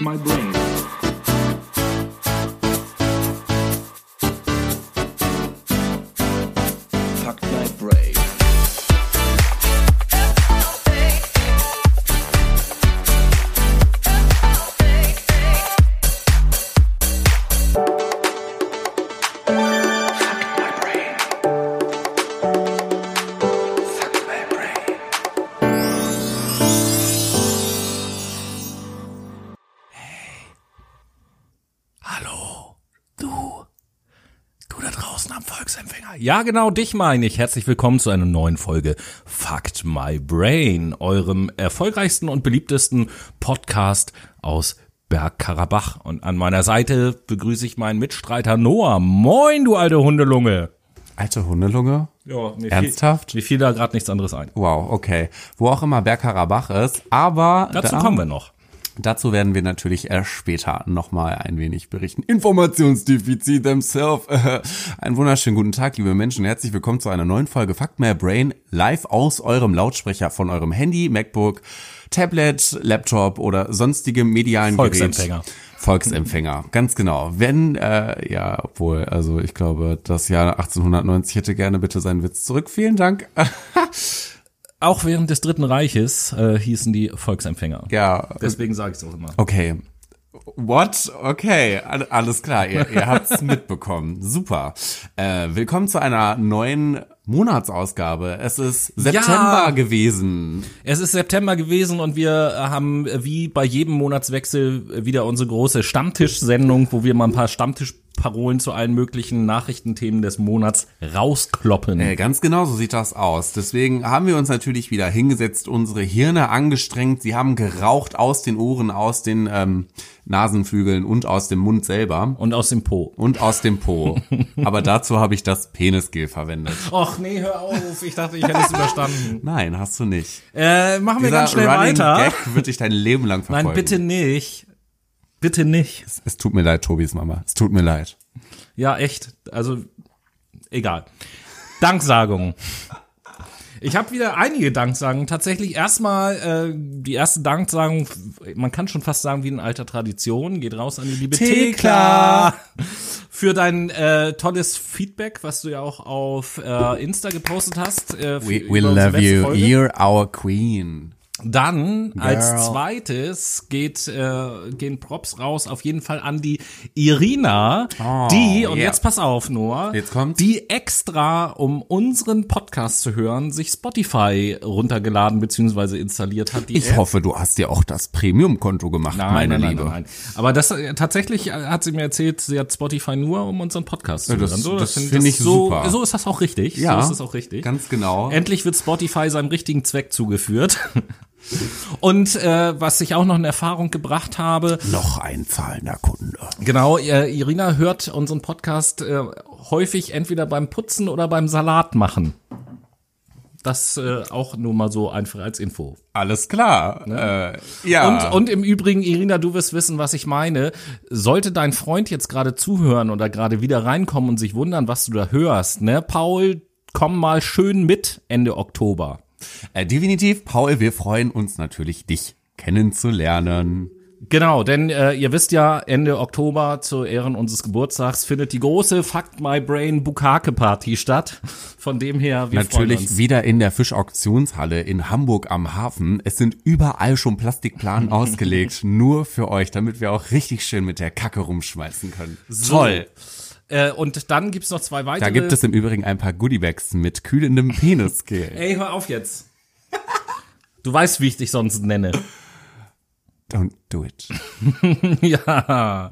My brain. Ja, genau, dich meine ich. Herzlich willkommen zu einer neuen Folge Fucked My Brain, eurem erfolgreichsten und beliebtesten Podcast aus Bergkarabach. Und an meiner Seite begrüße ich meinen Mitstreiter Noah. Moin, du alte Hundelunge. Alte Hundelunge? Ja, mir Ernsthaft? Fiel, mir fiel da gerade nichts anderes ein. Wow, okay. Wo auch immer Bergkarabach ist. Aber Dazu da- kommen wir noch. Dazu werden wir natürlich erst später nochmal ein wenig berichten. Informationsdefizit themselves. Einen wunderschönen guten Tag, liebe Menschen. Herzlich willkommen zu einer neuen Folge Fuck My Brain live aus eurem Lautsprecher von eurem Handy, MacBook, Tablet, Laptop oder sonstigem medialen Volksempfänger. Gerät. Volksempfänger, ganz genau. Wenn, äh, ja, obwohl, also ich glaube, das Jahr 1890 hätte gerne bitte seinen Witz zurück. Vielen Dank. Auch während des Dritten Reiches äh, hießen die Volksempfänger. ja, Deswegen sage ich es auch immer. Okay. What? Okay, all- alles klar, ihr, ihr habt's mitbekommen. Super. Äh, willkommen zu einer neuen Monatsausgabe. Es ist September Ja. gewesen. Es ist September gewesen und wir haben wie bei jedem Monatswechsel wieder unsere große Stammtischsendung, wo wir mal ein paar Stammtischparolen zu allen möglichen Nachrichtenthemen des Monats rauskloppen. Äh, ganz genau so sieht das aus. Deswegen haben wir uns natürlich wieder hingesetzt, unsere Hirne angestrengt. Sie haben geraucht aus den Ohren, aus den ähm, Nasenflügeln und aus dem Mund selber. Und aus dem Po. Und aus dem Po. Aber dazu habe ich das Penisgel verwendet. Och nee, hör auf. Ich dachte, ich hätte es überstanden. Nein, hast du nicht. Äh, machen wir Dieser ganz schnell Running weiter. Gag wird dich dein Leben lang verfolgen. Nein, bitte nicht. Bitte nicht. Es tut mir leid, Tobis Mama. Es tut mir leid. Ja, echt. Also, egal. Danksagung. Ich habe wieder einige Danksagungen. Tatsächlich erstmal äh, die erste Danksagung, man kann schon fast sagen wie in alter Tradition, geht raus an die liebe Thekla. Für dein äh, tolles Feedback, was du ja auch auf äh, Insta gepostet hast. Äh, We, we love you. Folge. You're our queen. Dann als Girl. zweites geht äh, gehen Props raus auf jeden Fall an die Irina, Oh, die und yeah. jetzt pass auf Noah, Jetzt kommt's. die extra um unseren Podcast zu hören sich Spotify runtergeladen beziehungsweise installiert hat. Ich App. hoffe, du hast dir auch das Premium-Konto gemacht, Nein, meine nein, Liebe. nein, nein. Aber das äh, tatsächlich äh, hat sie mir erzählt, sie hat Spotify nur um unseren Podcast zu das- hören. So, das find- find ich so, super. So ist das auch richtig. Ja, so ist das auch richtig. Ganz genau. Endlich wird Spotify seinem richtigen Zweck zugeführt. Und äh, was ich auch noch in Erfahrung gebracht habe, Noch ein zahlender Kunde. genau, äh, Irina hört unseren Podcast äh, häufig entweder beim Putzen oder beim Salat machen. Das äh, auch nur mal so einfach als Info. Alles klar. Äh, ja. Und, und im Übrigen, Irina, du wirst wissen, was ich meine. Sollte dein Freund jetzt gerade zuhören oder gerade wieder reinkommen und sich wundern, was du da hörst, ne, Paul, komm mal schön mit Ende Oktober. Äh, definitiv, Paul, wir freuen uns natürlich, dich kennenzulernen. Genau, denn äh, ihr wisst ja, Ende Oktober zu Ehren unseres Geburtstags findet die große Fuck My Brain Bukake Party statt. Von dem her, wir freuen Natürlich wieder in der Fischauktionshalle in Hamburg am Hafen. Es sind überall schon Plastikplanen ausgelegt, nur für euch, damit wir auch richtig schön mit der Kacke rumschmeißen können. Toll. Äh, und dann gibt's noch zwei weitere. Da gibt es im Übrigen ein paar Goodiebags mit kühlendem Penisgel. Ey, hör auf jetzt. Du weißt, wie ich dich sonst nenne. Don't do it. ja.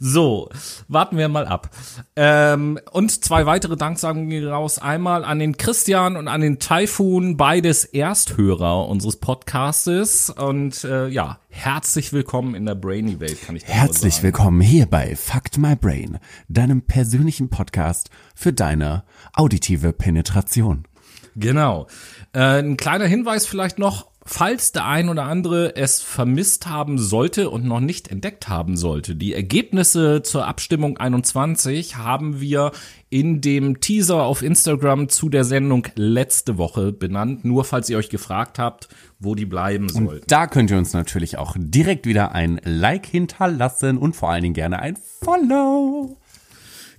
So, warten wir mal ab. Ähm, und zwei weitere Danksagungen gehen raus. Einmal an den Christian und an den Typhoon, beides Ersthörer unseres Podcastes. Und äh, ja, herzlich willkommen in der Brainy Welt, kann ich Herzlich sagen. willkommen hier bei Fact My Brain, deinem persönlichen Podcast für deine auditive Penetration. Genau. Äh, ein kleiner Hinweis vielleicht noch. Falls der ein oder andere es vermisst haben sollte und noch nicht entdeckt haben sollte, die Ergebnisse zur Abstimmung 21 haben wir in dem Teaser auf Instagram zu der Sendung letzte Woche benannt. Nur falls ihr euch gefragt habt, wo die bleiben sollten. Da könnt ihr uns natürlich auch direkt wieder ein Like hinterlassen und vor allen Dingen gerne ein Follow.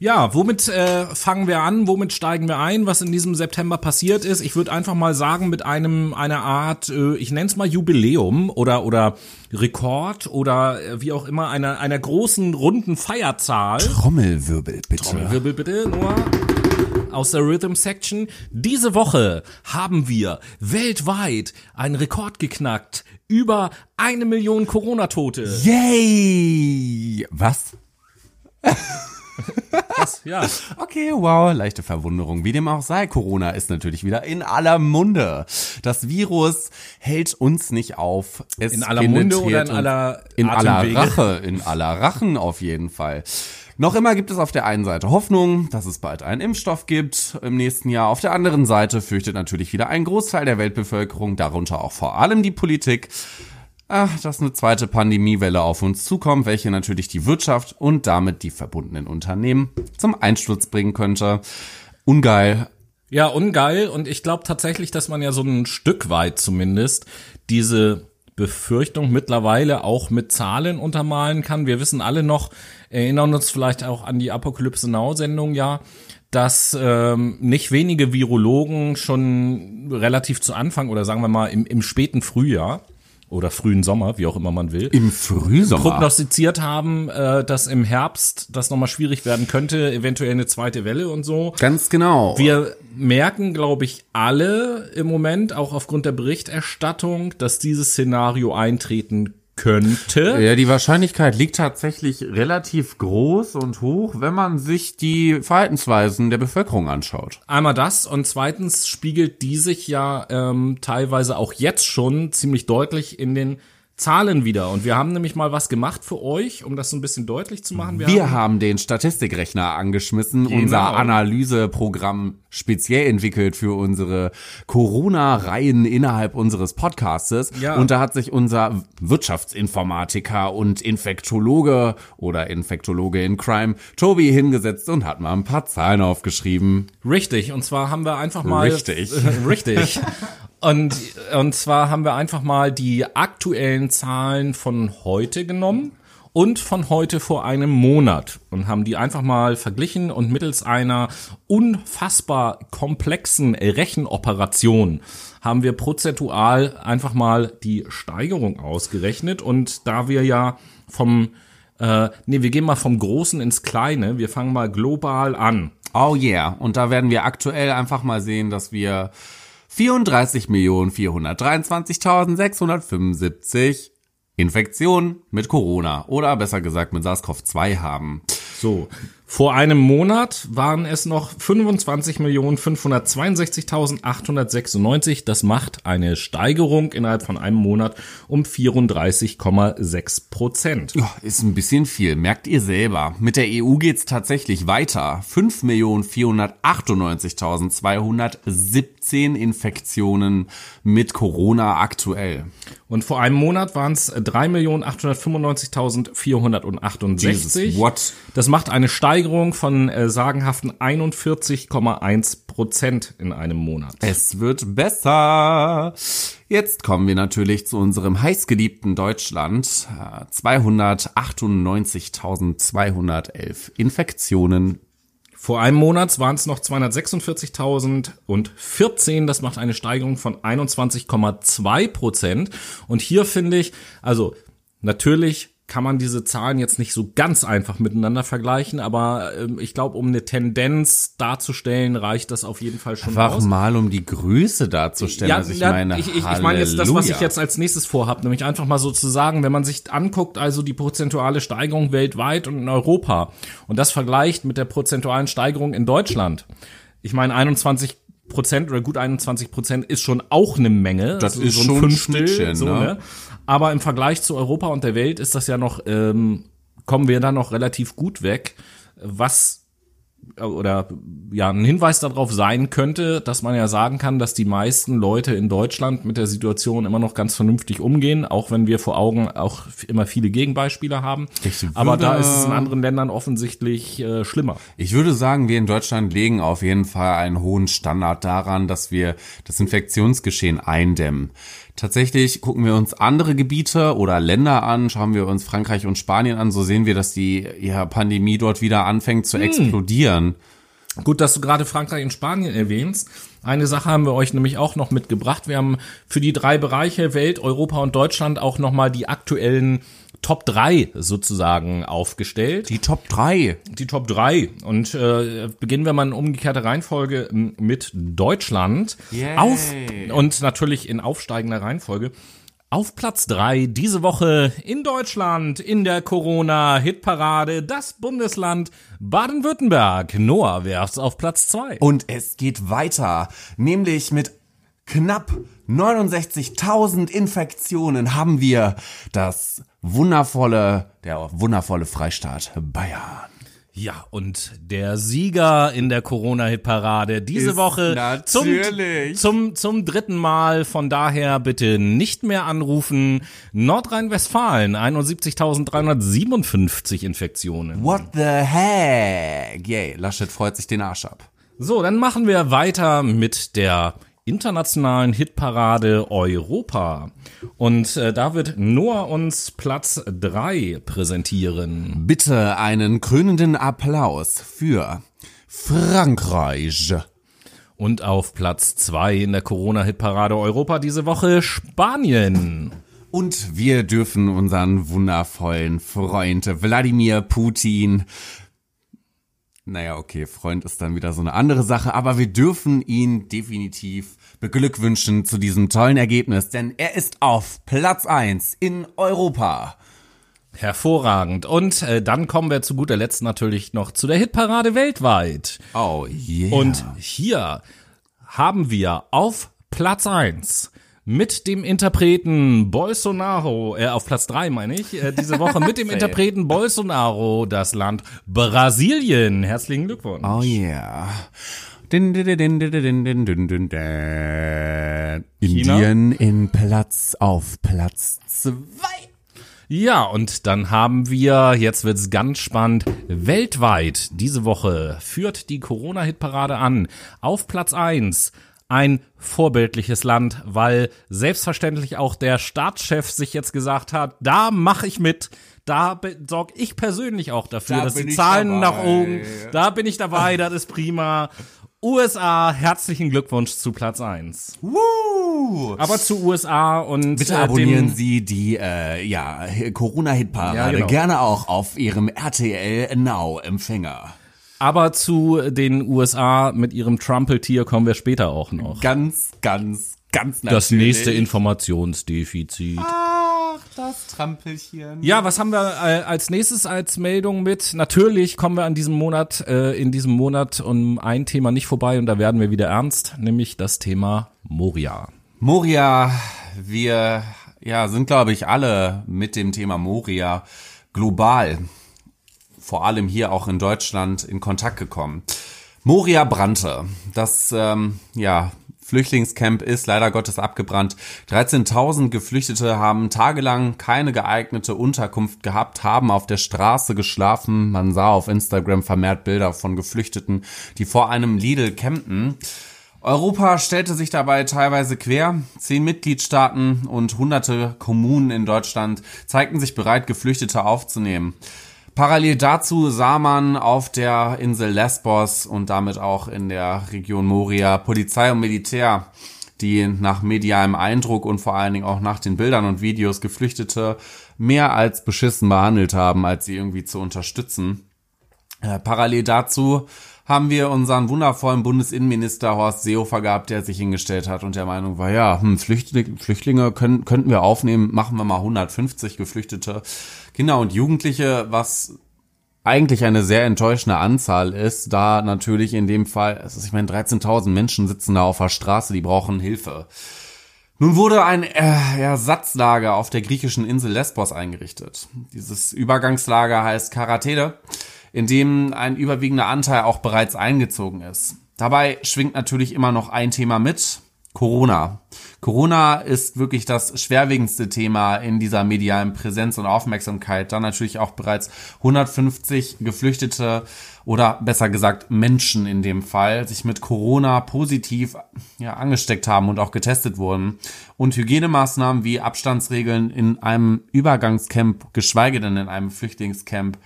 Ja, womit äh, fangen wir an? Womit steigen wir ein? Was in diesem September passiert ist? Ich würde einfach mal sagen mit einem einer Art, äh, ich nenne es mal Jubiläum oder oder Rekord oder äh, wie auch immer einer einer großen runden Feierzahl. Trommelwirbel, bitte. Trommelwirbel bitte nur aus der Rhythm Section. Diese Woche haben wir weltweit einen Rekord geknackt. Über eine Million Corona-Tote. Yay! Was? Was? Ja. Okay, wow, leichte Verwunderung. Wie dem auch sei, Corona ist natürlich wieder in aller Munde. Das Virus hält uns nicht auf. Es In aller Munde oder in aller in aller? Rache, in aller Rachen auf jeden Fall. Noch immer gibt es auf der einen Seite Hoffnung, dass es bald einen Impfstoff gibt im nächsten Jahr. Auf der anderen Seite fürchtet natürlich wieder ein Großteil der Weltbevölkerung, darunter auch vor allem die Politik, ach, dass eine zweite Pandemiewelle auf uns zukommt, welche natürlich die Wirtschaft und damit die verbundenen Unternehmen zum Einsturz bringen könnte. Ungeil. Ja, ungeil. Und ich glaube tatsächlich, dass man ja so ein Stück weit zumindest diese Befürchtung mittlerweile auch mit Zahlen untermalen kann. Wir wissen alle noch, erinnern uns vielleicht auch an die Apokalypse Now Sendung ja, dass ähm, nicht wenige Virologen schon relativ zu Anfang oder sagen wir mal im, im späten Frühjahr oder frühen Sommer, wie auch immer man will, Im Frühsommer. prognostiziert haben, äh, dass im Herbst das nochmal schwierig werden könnte, eventuell eine zweite Welle und so. Ganz genau. Wir merken, glaube ich, alle im Moment, auch aufgrund der Berichterstattung, dass dieses Szenario eintreten könnte. Ja, die Wahrscheinlichkeit liegt tatsächlich relativ groß und hoch, wenn man sich die Verhaltensweisen der Bevölkerung anschaut. Einmal das und zweitens spiegelt die sich ja ähm, teilweise auch jetzt schon ziemlich deutlich in den Zahlen wieder. Und wir haben nämlich mal was gemacht für euch, um das so ein bisschen deutlich zu machen. Wir haben den Statistikrechner angeschmissen, unser Analyseprogramm speziell entwickelt für unsere Corona-Reihen innerhalb unseres Podcastes. Ja. Und da hat sich unser Wirtschaftsinformatiker und Infektologe oder Infektologe in Crime, Tobi, hingesetzt und hat mal ein paar Zahlen aufgeschrieben. Richtig, und zwar haben wir einfach mal. Richtig. richtig. Und, und zwar haben wir einfach mal die aktuellen Zahlen von heute genommen und von heute vor einem Monat und haben die einfach mal verglichen und mittels einer unfassbar komplexen Rechenoperation haben wir prozentual einfach mal die Steigerung ausgerechnet und da wir ja vom äh, nee, wir gehen mal vom Großen ins Kleine. Wir fangen mal global an. Oh yeah. Und da werden wir aktuell einfach mal sehen, dass wir 34.423.675 Infektionen mit Corona oder besser gesagt mit SARS-CoV-2 haben. So, vor einem Monat waren es noch 25.562.896. Das macht eine Steigerung innerhalb von einem Monat um 34,6 Prozent. Ja, ist ein bisschen viel, merkt ihr selber. Mit der EU geht's tatsächlich weiter. 5.498.217 Infektionen mit Corona aktuell. Und vor einem Monat waren es 3.895.468. Jesus, what? Das macht eine Steigerung von äh, sagenhaften 41,1 Prozent in einem Monat. Es wird besser. Jetzt kommen wir natürlich zu unserem heißgeliebten Deutschland. Äh, 298.211 Infektionen. Vor einem Monat waren es noch 246.014. Das macht eine Steigerung von 21,2 Prozent. Und hier finde ich, also natürlich kann man diese Zahlen jetzt nicht so ganz einfach miteinander vergleichen, aber ähm, ich glaube, um eine Tendenz darzustellen, reicht das auf jeden Fall schon Einfach aus. mal, um die Größe darzustellen. Ja, also ich ja, meine, ich, ich, ich meine jetzt das, was ich jetzt als nächstes vorhabe, nämlich einfach mal so zu sagen, wenn man sich anguckt, also die prozentuale Steigerung weltweit und in Europa und das vergleicht mit der prozentualen Steigerung in Deutschland. Ich meine, 21 Prozent oder gut 21 Prozent ist schon auch eine Menge. Das Also ist ein schon ein Fünftel, Schnittchen, so, ne? ne? Aber im Vergleich zu Europa und der Welt ist das ja noch, ähm, kommen wir da noch relativ gut weg, was oder ja ein Hinweis darauf sein könnte, dass man ja sagen kann, dass die meisten Leute in Deutschland mit der Situation immer noch ganz vernünftig umgehen, auch wenn wir vor Augen auch immer viele Gegenbeispiele haben. Aber da ist es in anderen Ländern offensichtlich äh, schlimmer. Ich würde sagen, wir in Deutschland legen auf jeden Fall einen hohen Standard daran, dass wir das Infektionsgeschehen eindämmen. Tatsächlich gucken wir uns andere Gebiete oder Länder an, schauen wir uns Frankreich und Spanien an, so sehen wir, dass die ja, Pandemie dort wieder anfängt zu explodieren. Gut, dass du gerade Frankreich und Spanien erwähnst. Eine Sache haben wir euch nämlich auch noch mitgebracht. Wir haben für die drei Bereiche Welt, Europa und Deutschland auch nochmal die aktuellen Top 3 sozusagen aufgestellt. Die Top 3. Die Top 3. Und äh, beginnen wir mal in umgekehrter Reihenfolge mit Deutschland. Yay. Auf und natürlich in aufsteigender Reihenfolge. Auf Platz 3 diese Woche in Deutschland in der Corona-Hitparade das Bundesland Baden-Württemberg. Noah werft's auf Platz 2. Und es geht weiter, nämlich mit knapp 69.000 Infektionen haben wir das wundervolle, der wundervolle Freistaat Bayern. Ja, und der Sieger in der Corona-Hitparade diese Ist Woche zum, zum, zum dritten Mal. Von daher bitte nicht mehr anrufen. Nordrhein-Westfalen, 71.357 Infektionen. What the heck? Yay, Laschet freut sich den Arsch ab. So, dann machen wir weiter mit der internationalen Hitparade Europa. Und äh, da wird Noah uns Platz 3 präsentieren. Bitte einen krönenden Applaus für Frankreich. Und auf Platz 2 in der Corona-Hitparade Europa diese Woche Spanien. Und wir dürfen unseren wundervollen Freund Wladimir Putin naja, okay, Freund ist dann wieder so eine andere Sache, aber wir dürfen ihn definitiv beglückwünschen zu diesem tollen Ergebnis, denn er ist auf Platz 1 in Europa. Hervorragend. Und äh, dann kommen wir zu guter Letzt natürlich noch zu der Hitparade weltweit. Oh yeah. Und hier haben wir auf Platz 1 mit dem Interpreten Bolsonaro, äh, auf Platz drei meine ich, äh, diese Woche mit dem Interpreten Bolsonaro, das Land Brasilien. Herzlichen Glückwunsch. Oh yeah. Din, din, din, Indien in Platz auf Platz zwei. Ja, und dann haben wir, jetzt wird's ganz spannend, weltweit diese Woche führt die Corona-Hitparade an. Auf Platz eins ein vorbildliches Land, weil selbstverständlich auch der Staatschef sich jetzt gesagt hat, da mache ich mit. Da sorge ich persönlich auch dafür, Da dass die Zahlen dabei. nach oben, da bin ich dabei, das ist prima. USA, herzlichen Glückwunsch zu Platz 1. Woo! Aber zu USA und Bitte äh, abonnieren dem, Sie die äh, ja, Corona-Hitparade Ja, genau. gerne auch auf Ihrem RTL Now-Empfänger. Aber zu den USA mit ihrem Trumpeltier kommen wir später auch noch. Ganz, ganz, ganz natürlich. Das nächste Informationsdefizit. Ach, das Trampelchen. Ja, was haben wir äh, als nächstes als Meldung mit? Natürlich kommen wir an diesem Monat, äh, in diesem Monat um ein Thema nicht vorbei und da werden wir wieder ernst, nämlich das Thema Moria. Moria, wir ja, sind, glaube ich, alle mit dem Thema Moria global, vor allem hier auch in Deutschland, in Kontakt gekommen. Moria brannte. Das ähm, ja, Flüchtlingscamp ist leider Gottes abgebrannt. 13.000 Geflüchtete haben tagelang keine geeignete Unterkunft gehabt, haben auf der Straße geschlafen. Man sah auf Instagram vermehrt Bilder von Geflüchteten, die vor einem Lidl campten. Europa stellte sich dabei teilweise quer. Zehn Mitgliedstaaten und hunderte Kommunen in Deutschland zeigten sich bereit, Geflüchtete aufzunehmen. Parallel dazu sah man auf der Insel Lesbos und damit auch in der Region Moria Polizei und Militär, die nach medialem Eindruck und vor allen Dingen auch nach den Bildern und Videos Geflüchtete mehr als beschissen behandelt haben, als sie irgendwie zu unterstützen. Äh, parallel dazu haben wir unseren wundervollen Bundesinnenminister Horst Seehofer gehabt, der sich hingestellt hat und der Meinung war, ja, hm, Flüchtlinge, Flüchtlinge können, könnten wir aufnehmen, machen wir mal 150 Geflüchtete Kinder und Jugendliche, was eigentlich eine sehr enttäuschende Anzahl ist, da natürlich in dem Fall, ich meine, 13.000 Menschen sitzen da auf der Straße, die brauchen Hilfe. Nun wurde ein äh, Ersatzlager auf der griechischen Insel Lesbos eingerichtet. Dieses Übergangslager heißt Karatede. In dem ein überwiegender Anteil auch bereits eingezogen ist. Dabei schwingt natürlich immer noch ein Thema mit, Corona. Corona ist wirklich das schwerwiegendste Thema in dieser medialen Präsenz und Aufmerksamkeit. Dann natürlich auch bereits 150 Geflüchtete oder besser gesagt Menschen in dem Fall sich mit Corona positiv ja, angesteckt haben und auch getestet wurden. Und Hygienemaßnahmen wie Abstandsregeln in einem Übergangscamp, geschweige denn in einem Flüchtlingscamp,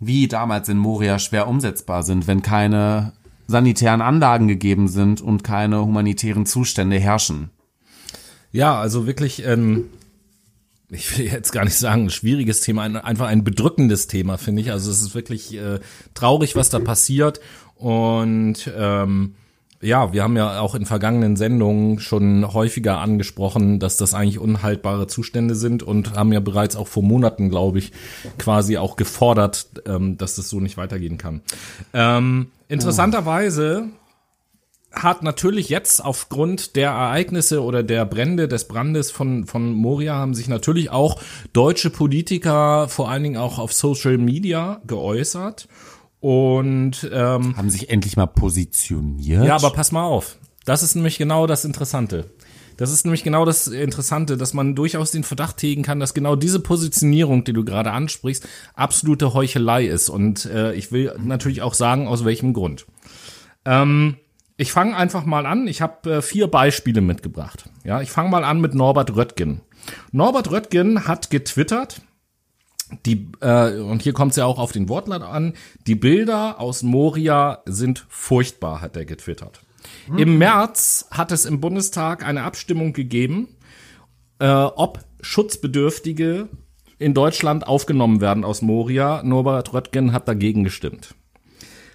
wie damals in Moria schwer umsetzbar sind, wenn keine sanitären Anlagen gegeben sind und keine humanitären Zustände herrschen. Ja, also wirklich, ähm, ich will jetzt gar nicht sagen, ein schwieriges Thema, ein, einfach ein bedrückendes Thema, finde ich. Also es ist wirklich äh, traurig, was da passiert. Und ähm, ja, wir haben ja auch in vergangenen Sendungen schon häufiger angesprochen, dass das eigentlich unhaltbare Zustände sind und haben ja bereits auch vor Monaten, glaube ich, quasi auch gefordert, ähm, dass das so nicht weitergehen kann. Ähm, interessanterweise hat natürlich jetzt aufgrund der Ereignisse oder der Brände des Brandes von von Moria haben sich natürlich auch deutsche Politiker vor allen Dingen auch auf Social Media geäußert und ähm, Haben sich endlich mal positioniert. ja, aber pass mal auf. Das ist nämlich genau das Interessante. Das ist nämlich genau das Interessante, dass man durchaus den Verdacht hegen kann, dass genau diese Positionierung, die du gerade ansprichst, absolute Heuchelei ist. Und äh, ich will natürlich auch sagen, aus welchem Grund. Ähm, ich fange einfach mal an. Ich habe äh, vier Beispiele mitgebracht. Ja, ich fange mal an mit Norbert Röttgen. Norbert Röttgen hat getwittert, die, äh, und hier kommt es ja auch auf den Wortlaut an, die Bilder aus Moria sind furchtbar, hat er getwittert. Im März hat es im Bundestag eine Abstimmung gegeben, äh, ob Schutzbedürftige in Deutschland aufgenommen werden aus Moria. Norbert Röttgen hat dagegen gestimmt.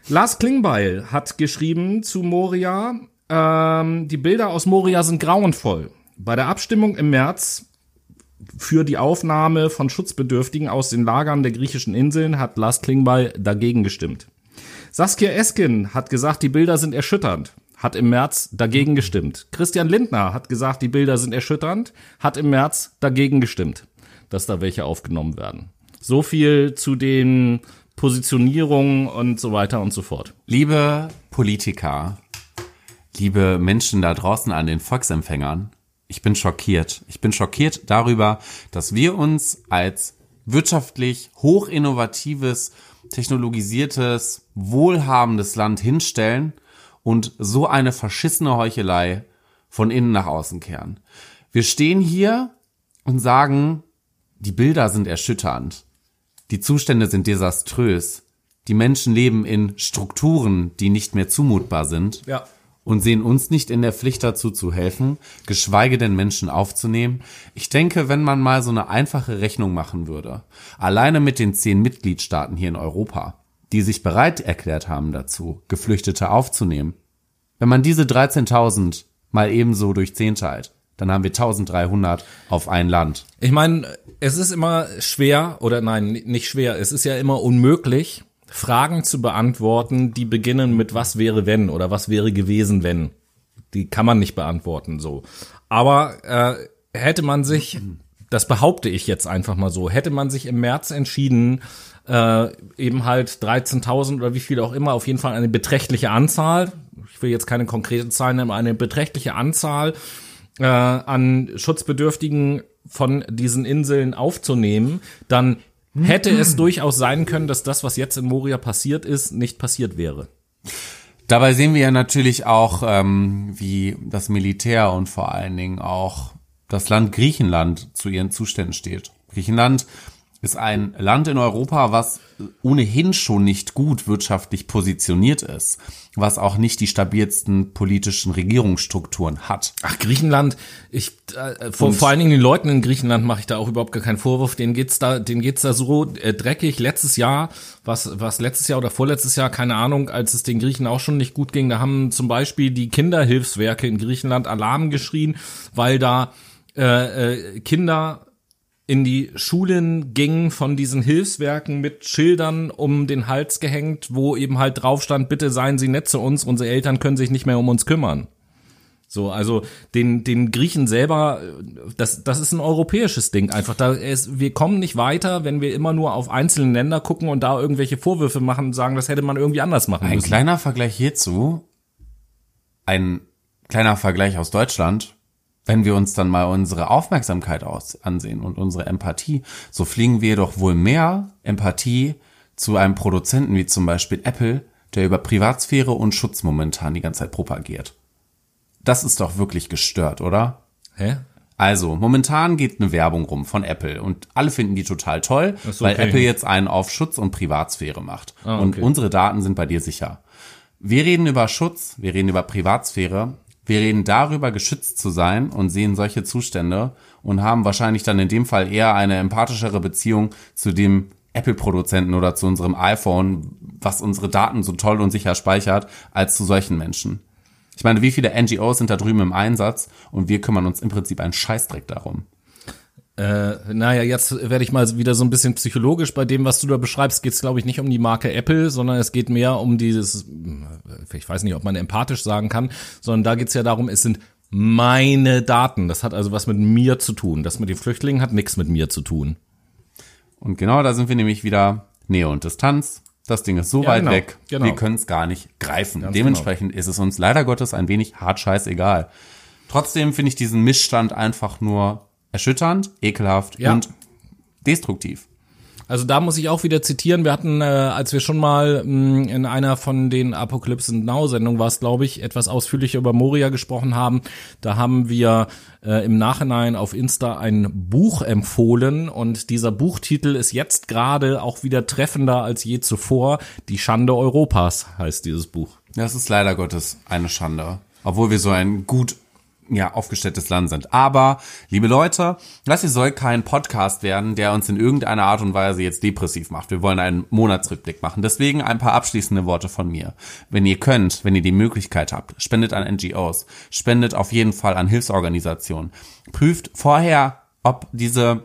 Lars Klingbeil hat geschrieben zu Moria, ähm, die Bilder aus Moria sind grauenvoll. Bei der Abstimmung im März für die Aufnahme von Schutzbedürftigen aus den Lagern der griechischen Inseln hat Lars Klingbeil dagegen gestimmt. Saskia Esken hat gesagt, die Bilder sind erschütternd, hat im März dagegen gestimmt. Christian Lindner hat gesagt, die Bilder sind erschütternd, hat im März dagegen gestimmt, dass da welche aufgenommen werden. So viel zu den Positionierungen und so weiter und so fort. Liebe Politiker, liebe Menschen da draußen an den Volksempfängern, ich bin schockiert. Ich bin schockiert darüber, dass wir uns als wirtschaftlich hochinnovatives, technologisiertes, wohlhabendes Land hinstellen und so eine verschissene Heuchelei von innen nach außen kehren. Wir stehen hier und sagen, die Bilder sind erschütternd. Die Zustände sind desaströs. Die Menschen leben in Strukturen, die nicht mehr zumutbar sind. Ja. Und sehen uns nicht in der Pflicht dazu zu helfen, geschweige denn Menschen aufzunehmen. Ich denke, wenn man mal so eine einfache Rechnung machen würde, alleine mit den zehn Mitgliedstaaten hier in Europa, die sich bereit erklärt haben dazu, Geflüchtete aufzunehmen, wenn man diese 13.000 mal ebenso durch 10 teilt, dann haben wir 1300 auf ein Land. Ich meine, es ist immer schwer, oder nein, nicht schwer, es ist ja immer unmöglich, Fragen zu beantworten, die beginnen mit was wäre wenn oder was wäre gewesen wenn. Die kann man nicht beantworten so. Aber äh, hätte man sich, das behaupte ich jetzt einfach mal so, hätte man sich im März entschieden, äh, eben halt 13.000 oder wie viel auch immer, auf jeden Fall eine beträchtliche Anzahl, ich will jetzt keine konkreten Zahlen nennen, aber eine beträchtliche Anzahl äh, an Schutzbedürftigen von diesen Inseln aufzunehmen, dann hätte es durchaus sein können, dass das, was jetzt in Moria passiert ist, nicht passiert wäre. Dabei sehen wir ja natürlich auch, ähm, wie das Militär und vor allen Dingen auch das Land Griechenland zu ihren Zuständen steht. Griechenland ist ein Land in Europa, was ohnehin schon nicht gut wirtschaftlich positioniert ist, was auch nicht die stabilsten politischen Regierungsstrukturen hat. Ach, Griechenland, ich äh, vor, vor allen Dingen den Leuten in Griechenland mache ich da auch überhaupt gar keinen Vorwurf. Denen geht's da, denen geht's da so äh, dreckig. Letztes Jahr, was was letztes Jahr oder vorletztes Jahr, keine Ahnung, als es den Griechen auch schon nicht gut ging, da haben zum Beispiel die Kinderhilfswerke in Griechenland Alarm geschrien, weil da äh, äh, Kinder in die Schulen gingen von diesen Hilfswerken mit Schildern um den Hals gehängt, wo eben halt drauf stand, bitte seien Sie nett zu uns, unsere Eltern können sich nicht mehr um uns kümmern. So, also den, den Griechen selber, das, das ist ein europäisches Ding einfach. Da ist, wir kommen nicht weiter, wenn wir immer nur auf einzelne Länder gucken und da irgendwelche Vorwürfe machen und sagen, das hätte man irgendwie anders machen Ein müssen. kleiner Vergleich hierzu, ein kleiner Vergleich aus Deutschland, wenn wir uns dann mal unsere Aufmerksamkeit aus ansehen und unsere Empathie, so fliegen wir doch wohl mehr Empathie zu einem Produzenten wie zum Beispiel Apple, der über Privatsphäre und Schutz momentan die ganze Zeit propagiert. Das ist doch wirklich gestört, oder? Hä? Also, momentan geht eine Werbung rum von Apple und alle finden die total toll, so, weil okay. Apple jetzt einen auf Schutz und Privatsphäre macht. Ah, Und okay. unsere Daten sind bei dir sicher. Wir reden über Schutz, wir reden über Privatsphäre, wir reden darüber, geschützt zu sein und sehen solche Zustände und haben wahrscheinlich dann in dem Fall eher eine empathischere Beziehung zu dem Apple-Produzenten oder zu unserem iPhone, was unsere Daten so toll und sicher speichert, als zu solchen Menschen. Ich meine, wie viele NGOs sind da drüben im Einsatz und wir kümmern uns im Prinzip einen Scheißdreck darum. Äh, naja, jetzt werde ich mal wieder so ein bisschen psychologisch. Bei dem, was du da beschreibst, geht es, glaube ich, nicht um die Marke Apple, sondern es geht mehr um dieses, ich weiß nicht, ob man empathisch sagen kann, sondern da geht es ja darum, es sind meine Daten. Das hat also was mit mir zu tun. Das mit den Flüchtlingen hat nichts mit mir zu tun. Und genau da sind wir nämlich wieder Nähe und Distanz. Das Ding ist so Ja, weit genau, weg, genau. wir können es gar nicht greifen. Ganz Dementsprechend ist es uns leider Gottes ein wenig hart scheißegal. Trotzdem finde ich diesen Missstand einfach nur erschütternd, ekelhaft Ja. und destruktiv. Also da muss ich auch wieder zitieren. Wir hatten, äh, als wir schon mal mh, in einer von den Apocalypse Now Sendungen war es, glaube ich, etwas ausführlicher über Moria gesprochen haben. Da haben wir äh, im Nachhinein auf Insta ein Buch empfohlen und dieser Buchtitel ist jetzt gerade auch wieder treffender als je zuvor. Die Schande Europas heißt dieses Buch. Das ist leider Gottes eine Schande. Obwohl wir so ein gut ja, aufgestelltes Land sind. Aber, liebe Leute, das hier soll kein Podcast werden, der uns in irgendeiner Art und Weise jetzt depressiv macht. Wir wollen einen Monatsrückblick machen. Deswegen ein paar abschließende Worte von mir. Wenn ihr könnt, wenn ihr die Möglichkeit habt, spendet an NGOs, spendet auf jeden Fall an Hilfsorganisationen. Prüft vorher, ob diese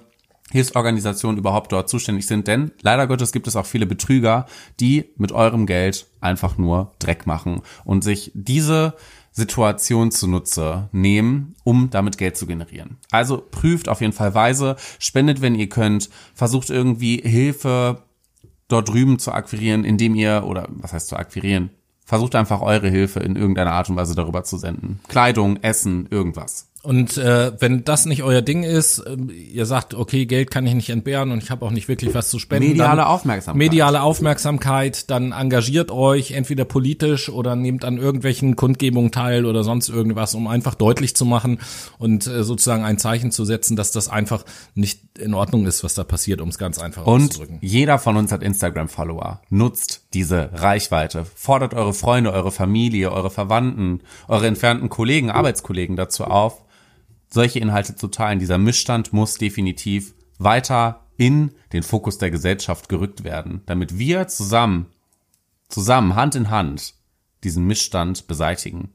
Hilfsorganisationen überhaupt dort zuständig sind, denn leider Gottes gibt es auch viele Betrüger, die mit eurem Geld einfach nur Dreck machen und sich diese Situation zunutze nehmen, um damit Geld zu generieren. Also prüft auf jeden Fall weise, spendet, wenn ihr könnt, versucht irgendwie Hilfe dort drüben zu akquirieren, indem ihr, oder was heißt zu akquirieren, versucht einfach eure Hilfe in irgendeiner Art und Weise darüber zu senden. Kleidung, Essen, irgendwas. Und äh, wenn das nicht euer Ding ist, ähm, ihr sagt, okay, Geld kann ich nicht entbehren und ich habe auch nicht wirklich was zu spenden. Mediale Aufmerksamkeit. Mediale Aufmerksamkeit, dann engagiert euch entweder politisch oder nehmt an irgendwelchen Kundgebungen teil oder sonst irgendwas, um einfach deutlich zu machen und äh, sozusagen ein Zeichen zu setzen, dass das einfach nicht in Ordnung ist, was da passiert, um es ganz einfach Und auszudrücken. jeder von uns hat Instagram-Follower. Nutzt diese Reichweite. Fordert eure Freunde, eure Familie, eure Verwandten, eure entfernten Kollegen, Arbeitskollegen dazu auf, solche Inhalte zu teilen. Dieser Missstand muss definitiv weiter in den Fokus der Gesellschaft gerückt werden, damit wir zusammen, zusammen, Hand in Hand, diesen Missstand beseitigen.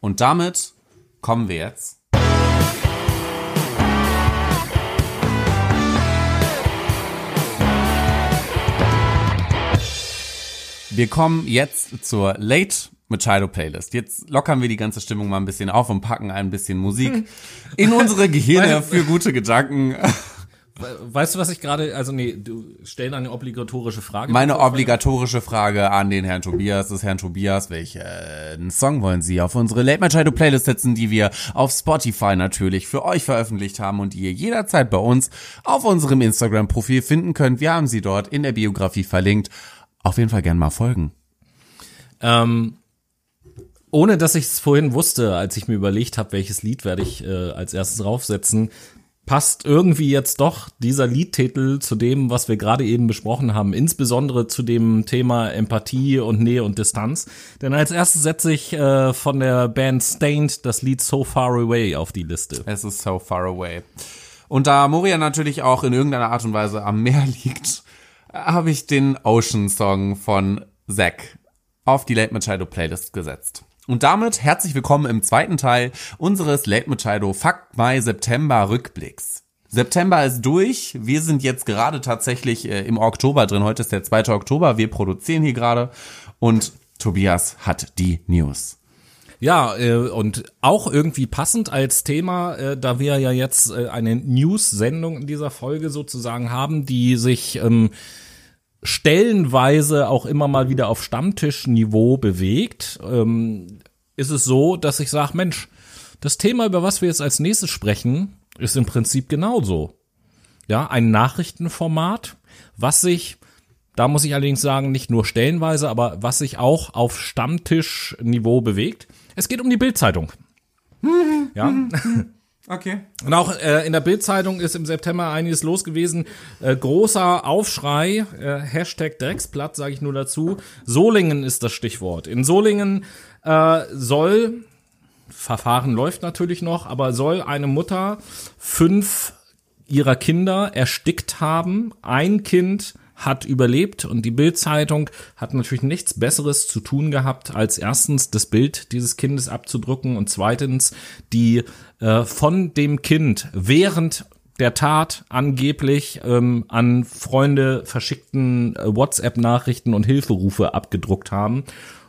Und damit kommen wir jetzt Wir kommen jetzt zur Late Machado Playlist. Jetzt lockern wir die ganze Stimmung mal ein bisschen auf und packen ein bisschen Musik in unsere Gehirne für gute Gedanken. Weißt du, was ich gerade, also nee, du stell eine obligatorische Frage. Meine obligatorische Frage an den Herrn Tobias ist, Herrn Tobias, welchen Song wollen Sie auf unsere Late Machado Playlist setzen, die wir auf Spotify natürlich für euch veröffentlicht haben und die ihr jederzeit bei uns auf unserem Instagram-Profil finden könnt. Wir haben sie dort in der Biografie verlinkt. Auf jeden Fall gern mal folgen. Ähm, ohne dass ich es vorhin wusste, als ich mir überlegt habe, welches Lied werde ich äh, als erstes draufsetzen, passt irgendwie jetzt doch dieser Liedtitel zu dem, was wir gerade eben besprochen haben, insbesondere zu dem Thema Empathie und Nähe und Distanz. Denn als erstes setze ich äh, von der Band Stained das Lied So Far Away auf die Liste. Es ist so far away. Und da Moria natürlich auch in irgendeiner Art und Weise am Meer liegt, habe ich den Ocean Song von Zack auf die Late Machado Playlist gesetzt. Und damit herzlich willkommen im zweiten Teil unseres Late Machado Fakt Mai September Rückblicks. September ist durch. Wir sind jetzt gerade tatsächlich äh, im Oktober drin. Heute ist der 2. Oktober. Wir produzieren hier gerade. Und Tobias hat die News. Ja, äh, und auch irgendwie passend als Thema, äh, da wir ja jetzt äh, eine News-Sendung in dieser Folge sozusagen haben, die sich ähm, stellenweise auch immer mal wieder auf Stammtischniveau bewegt, ähm, ist es so, dass ich sage, Mensch, das Thema, über was wir jetzt als nächstes sprechen, ist im Prinzip genauso. Ja, ein Nachrichtenformat, was sich, da muss ich allerdings sagen, nicht nur stellenweise, aber was sich auch auf Stammtischniveau bewegt. Es geht um die Bildzeitung. Ja. Okay. Und auch äh, in der Bildzeitung ist im September einiges los gewesen. Äh, großer Aufschrei, äh, Hashtag Drecksblatt, sage ich nur dazu. Solingen ist das Stichwort. In Solingen äh, soll, Verfahren läuft natürlich noch, aber soll eine Mutter fünf ihrer Kinder erstickt haben. Ein Kind hat überlebt und die Bildzeitung hat natürlich nichts Besseres zu tun gehabt, als erstens das Bild dieses Kindes abzudrucken und zweitens die äh, von dem Kind während der Tat angeblich ähm, an Freunde verschickten äh, WhatsApp-Nachrichten und Hilferufe abgedruckt haben.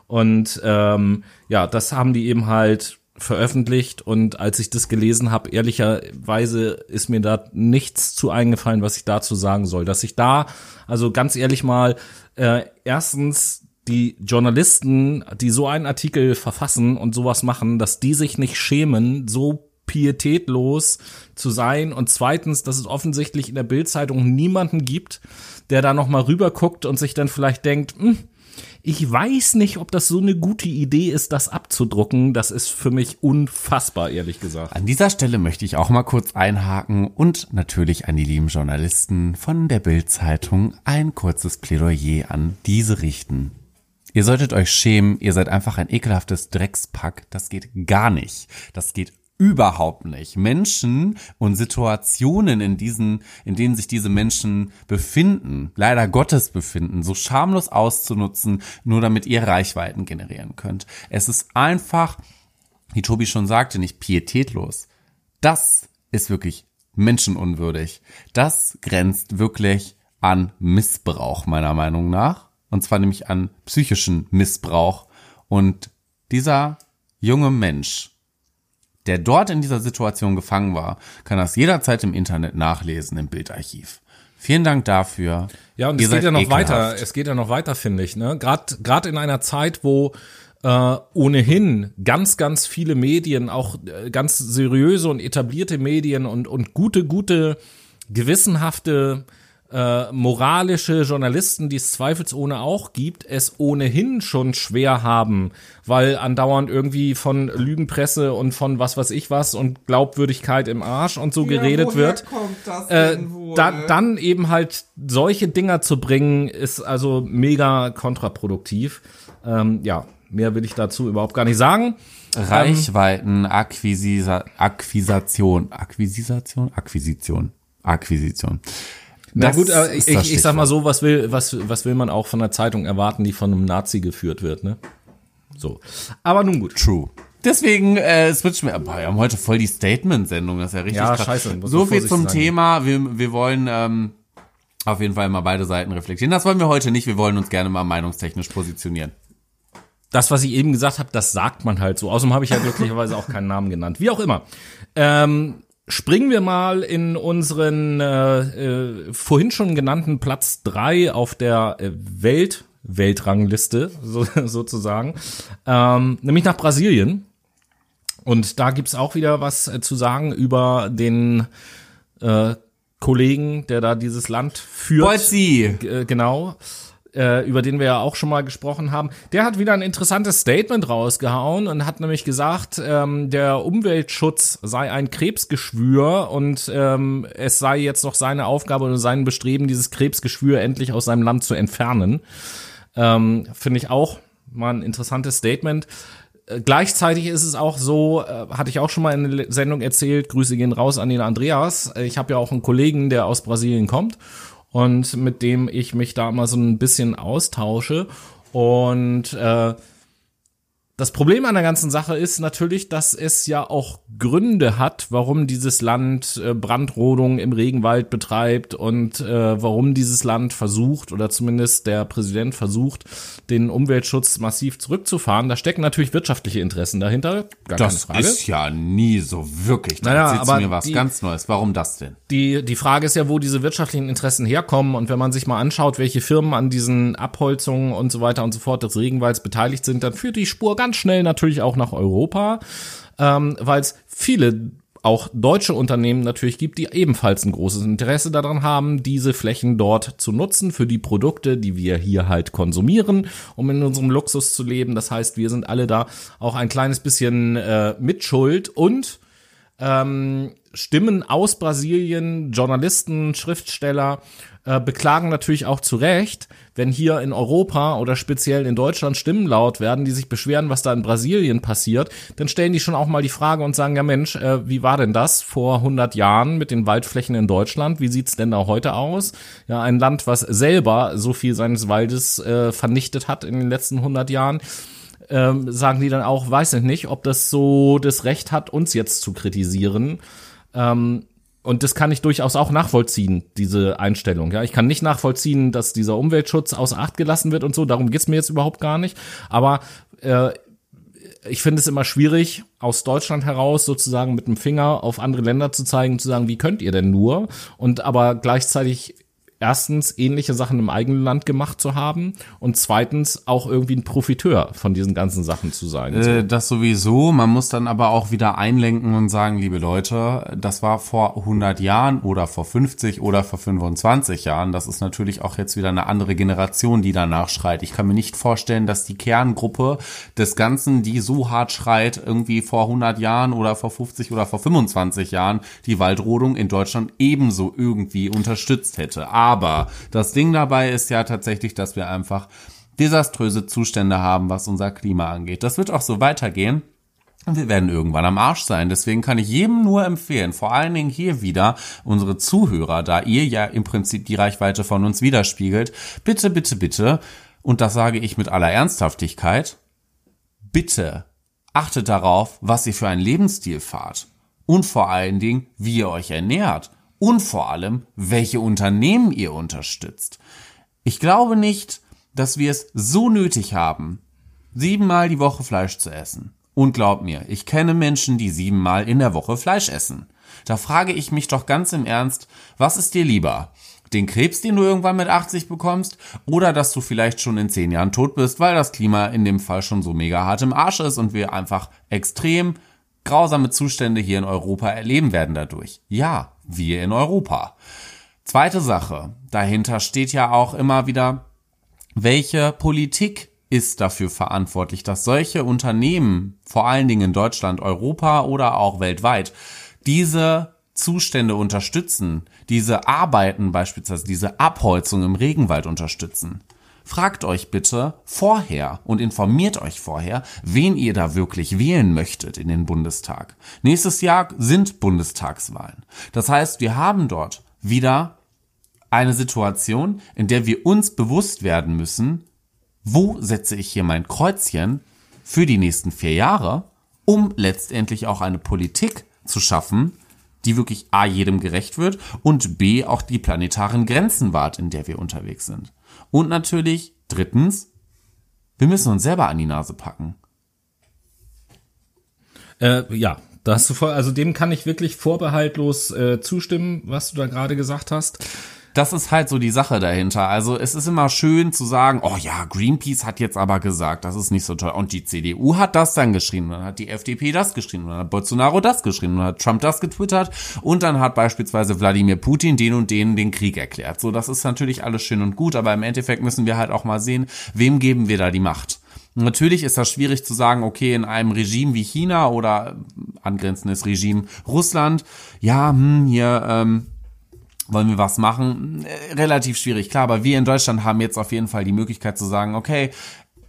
Und ähm, ja, das haben die eben halt veröffentlicht und als ich das gelesen habe, ehrlicherweise ist mir da nichts zu eingefallen, was ich dazu sagen soll. Dass ich da, also ganz ehrlich mal, äh, erstens die Journalisten, die so einen Artikel verfassen und sowas machen, dass die sich nicht schämen, so pietätlos zu sein und zweitens, dass es offensichtlich in der Bildzeitung niemanden gibt, der da noch mal rüber guckt und sich dann vielleicht denkt, hm, ich weiß nicht, ob das so eine gute Idee ist, das abzudrucken. Das ist für mich unfassbar, ehrlich gesagt. An dieser Stelle möchte ich auch mal kurz einhaken und natürlich an die lieben Journalisten von der Bild-Zeitung ein kurzes Plädoyer an diese richten. Ihr solltet euch schämen, ihr seid einfach ein ekelhaftes Dreckspack. Das geht gar nicht. Das geht überhaupt nicht. Menschen und Situationen, in diesen, in denen sich diese Menschen befinden, leider Gottes befinden, so schamlos auszunutzen, nur damit ihr Reichweiten generieren könnt. Es ist einfach, wie Tobi schon sagte, nicht pietätlos. Das ist wirklich menschenunwürdig. Das grenzt wirklich an Missbrauch, meiner Meinung nach. Und zwar nämlich an psychischen Missbrauch. Und dieser junge Mensch, der dort in dieser Situation gefangen war, kann das jederzeit im Internet nachlesen im Bildarchiv. Vielen Dank dafür. Ja, und Ihr es geht ja noch ekelhaft. weiter. Es geht ja noch weiter, finde ich. Ne? Gerade gerade in einer Zeit, wo äh, ohnehin ganz, ganz viele Medien, auch äh, ganz seriöse und etablierte Medien und, und gute, gute, gewissenhafte äh, moralische Journalisten, die es zweifelsohne auch gibt, es ohnehin schon schwer haben, weil andauernd irgendwie von Lügenpresse und von was weiß ich was und Glaubwürdigkeit im Arsch und so geredet wird. Äh, da, dann eben halt solche Dinger zu bringen, ist also mega kontraproduktiv. Ähm, ja, mehr will ich dazu überhaupt gar nicht sagen. Reichweiten, Akquisisa, Akquisation, Akquisation, Akquisition, Akquisition. Na Das gut, aber ich, ich, ich sag mal so, was will, was, was will man auch von einer Zeitung erwarten, die von einem Nazi geführt wird, ne? So. Aber nun gut. True. Deswegen äh, switchen wir. Boah, wir haben heute voll die Statement-Sendung, das ist ja richtig Ja, krass. scheiße, So viel zum sein. Thema. Wir, wir wollen ähm, auf jeden Fall mal beide Seiten reflektieren. Das wollen wir heute nicht. Wir wollen uns gerne mal meinungstechnisch positionieren. Das, was ich eben gesagt habe, das sagt man halt so. Außerdem habe ich ja glücklicherweise auch keinen Namen genannt. Wie auch immer. Ähm, springen wir mal in unseren äh, äh, vorhin schon genannten Platz drei auf der äh, Welt Weltrangliste so, sozusagen, ähm, nämlich nach Brasilien. Und da gibt's auch wieder was äh, zu sagen über den äh, Kollegen, der da dieses Land führt. Bolzi! G- äh, genau, äh, über den wir ja auch schon mal gesprochen haben. Der hat wieder ein interessantes Statement rausgehauen und hat nämlich gesagt, ähm, der Umweltschutz sei ein Krebsgeschwür und ähm, es sei jetzt noch seine Aufgabe oder sein Bestreben, dieses Krebsgeschwür endlich aus seinem Land zu entfernen. Ähm, Finde ich auch mal ein interessantes Statement. Äh, Gleichzeitig ist es auch so, äh, hatte ich auch schon mal in der Sendung erzählt, Grüße gehen raus an den Andreas. Ich habe ja auch einen Kollegen, der aus Brasilien kommt und mit dem ich mich da mal so ein bisschen austausche. Und äh, das Problem an der ganzen Sache ist natürlich, dass es ja auch Gründe hat, warum dieses Land äh, Brandrodung im Regenwald betreibt und äh, warum dieses Land versucht oder zumindest der Präsident versucht, den Umweltschutz massiv zurückzufahren. Da stecken natürlich wirtschaftliche Interessen dahinter, gar Das ist ja nie so wirklich. Da Naja, aber mir was die- ganz Neues. Warum das denn? Die, die Frage ist ja, wo diese wirtschaftlichen Interessen herkommen. Und wenn man sich mal anschaut, welche Firmen an diesen Abholzungen und so weiter und so fort des Regenwalds beteiligt sind, dann führt die Spur ganz schnell natürlich auch nach Europa, ähm, weil es viele auch deutsche Unternehmen natürlich gibt, die ebenfalls ein großes Interesse daran haben, diese Flächen dort zu nutzen für die Produkte, die wir hier halt konsumieren, um in unserem Luxus zu leben. Das heißt, wir sind alle da auch ein kleines bisschen äh, mitschuld und ähm, Stimmen aus Brasilien, Journalisten, Schriftsteller äh, beklagen natürlich auch zu Recht, wenn hier in Europa oder speziell in Deutschland Stimmen laut werden, die sich beschweren, was da in Brasilien passiert, dann stellen die schon auch mal die Frage und sagen, ja Mensch, äh, wie war denn das vor 100 Jahren mit den Waldflächen in Deutschland? Wie sieht's denn da heute aus? Ja, ein Land, was selber so viel seines Waldes äh, vernichtet hat in den letzten 100 Jahren ähm, sagen die dann auch, weiß ich nicht, ob das so das Recht hat, uns jetzt zu kritisieren. Ähm, und das kann ich durchaus auch nachvollziehen, diese Einstellung. Ja, ich kann nicht nachvollziehen, dass dieser Umweltschutz außer Acht gelassen wird und so. Darum geht's mir jetzt überhaupt gar nicht. Aber äh, ich finde es immer schwierig, aus Deutschland heraus sozusagen mit dem Finger auf andere Länder zu zeigen, zu sagen, wie könnt ihr denn nur? Und aber gleichzeitig erstens ähnliche Sachen im eigenen Land gemacht zu haben und zweitens auch irgendwie ein Profiteur von diesen ganzen Sachen zu sein. Äh, das sowieso. Man muss dann aber auch wieder einlenken und sagen, liebe Leute, das war vor 100 Jahren oder vor 50 oder vor 25 Jahren. Das ist natürlich auch jetzt wieder eine andere Generation, die danach schreit. Ich kann mir nicht vorstellen, dass die Kerngruppe des Ganzen, die so hart schreit, irgendwie vor 100 Jahren oder vor 50 oder vor 25 Jahren die Waldrodung in Deutschland ebenso irgendwie unterstützt hätte. Aber das Ding dabei ist ja tatsächlich, dass wir einfach desaströse Zustände haben, was unser Klima angeht. Das wird auch so weitergehen. Und wir werden irgendwann am Arsch sein. Deswegen kann ich jedem nur empfehlen, vor allen Dingen hier wieder unsere Zuhörer, da ihr ja im Prinzip die Reichweite von uns widerspiegelt, bitte, bitte, bitte, und das sage ich mit aller Ernsthaftigkeit, bitte achtet darauf, was ihr für einen Lebensstil fahrt. Und vor allen Dingen, wie ihr euch ernährt. Und vor allem, welche Unternehmen ihr unterstützt. Ich glaube nicht, dass wir es so nötig haben, siebenmal die Woche Fleisch zu essen. Und glaub mir, ich kenne Menschen, die siebenmal in der Woche Fleisch essen. Da frage ich mich doch ganz im Ernst, was ist dir lieber? Den Krebs, den du irgendwann mit 80 bekommst, oder dass du vielleicht schon in 10 Jahren tot bist, weil das Klima in dem Fall schon so mega hart im Arsch ist und wir einfach extrem grausame Zustände hier in Europa erleben werden dadurch. Ja, wir in Europa. Zweite Sache, dahinter steht ja auch immer wieder, welche Politik ist dafür verantwortlich, dass solche Unternehmen, vor allen Dingen in Deutschland, Europa oder auch weltweit, diese Zustände unterstützen, diese Arbeiten beispielsweise, diese Abholzung im Regenwald unterstützen. Fragt euch bitte vorher und informiert euch vorher, wen ihr da wirklich wählen möchtet in den Bundestag. Nächstes Jahr sind Bundestagswahlen. Das heißt, wir haben dort wieder eine Situation, in der wir uns bewusst werden müssen, wo setze ich hier mein Kreuzchen für die nächsten vier Jahre, um letztendlich auch eine Politik zu schaffen, die wirklich A jedem gerecht wird und B auch die planetaren Grenzen wahrt, in der wir unterwegs sind. Und natürlich drittens, wir müssen uns selber an die Nase packen. Äh, ja, da hast du voll, also dem kann ich wirklich vorbehaltlos äh, zustimmen, was du da gerade gesagt hast. Das ist halt so die Sache dahinter. Also es ist immer schön zu sagen, oh ja, Greenpeace hat jetzt aber gesagt, das ist nicht so toll. Und die CDU hat das dann geschrieben, dann hat die FDP das geschrieben, dann hat Bolsonaro das geschrieben, dann hat Trump das getwittert und dann hat beispielsweise Wladimir Putin den und denen den Krieg erklärt. So, das ist natürlich alles schön und gut, aber im Endeffekt müssen wir halt auch mal sehen, wem geben wir da die Macht. Natürlich ist das schwierig zu sagen, okay, in einem Regime wie China oder angrenzendes Regime Russland, ja, hm, hier, ähm, wollen wir was machen? Äh, Relativ schwierig, klar, aber wir in Deutschland haben jetzt auf jeden Fall die Möglichkeit zu sagen, okay,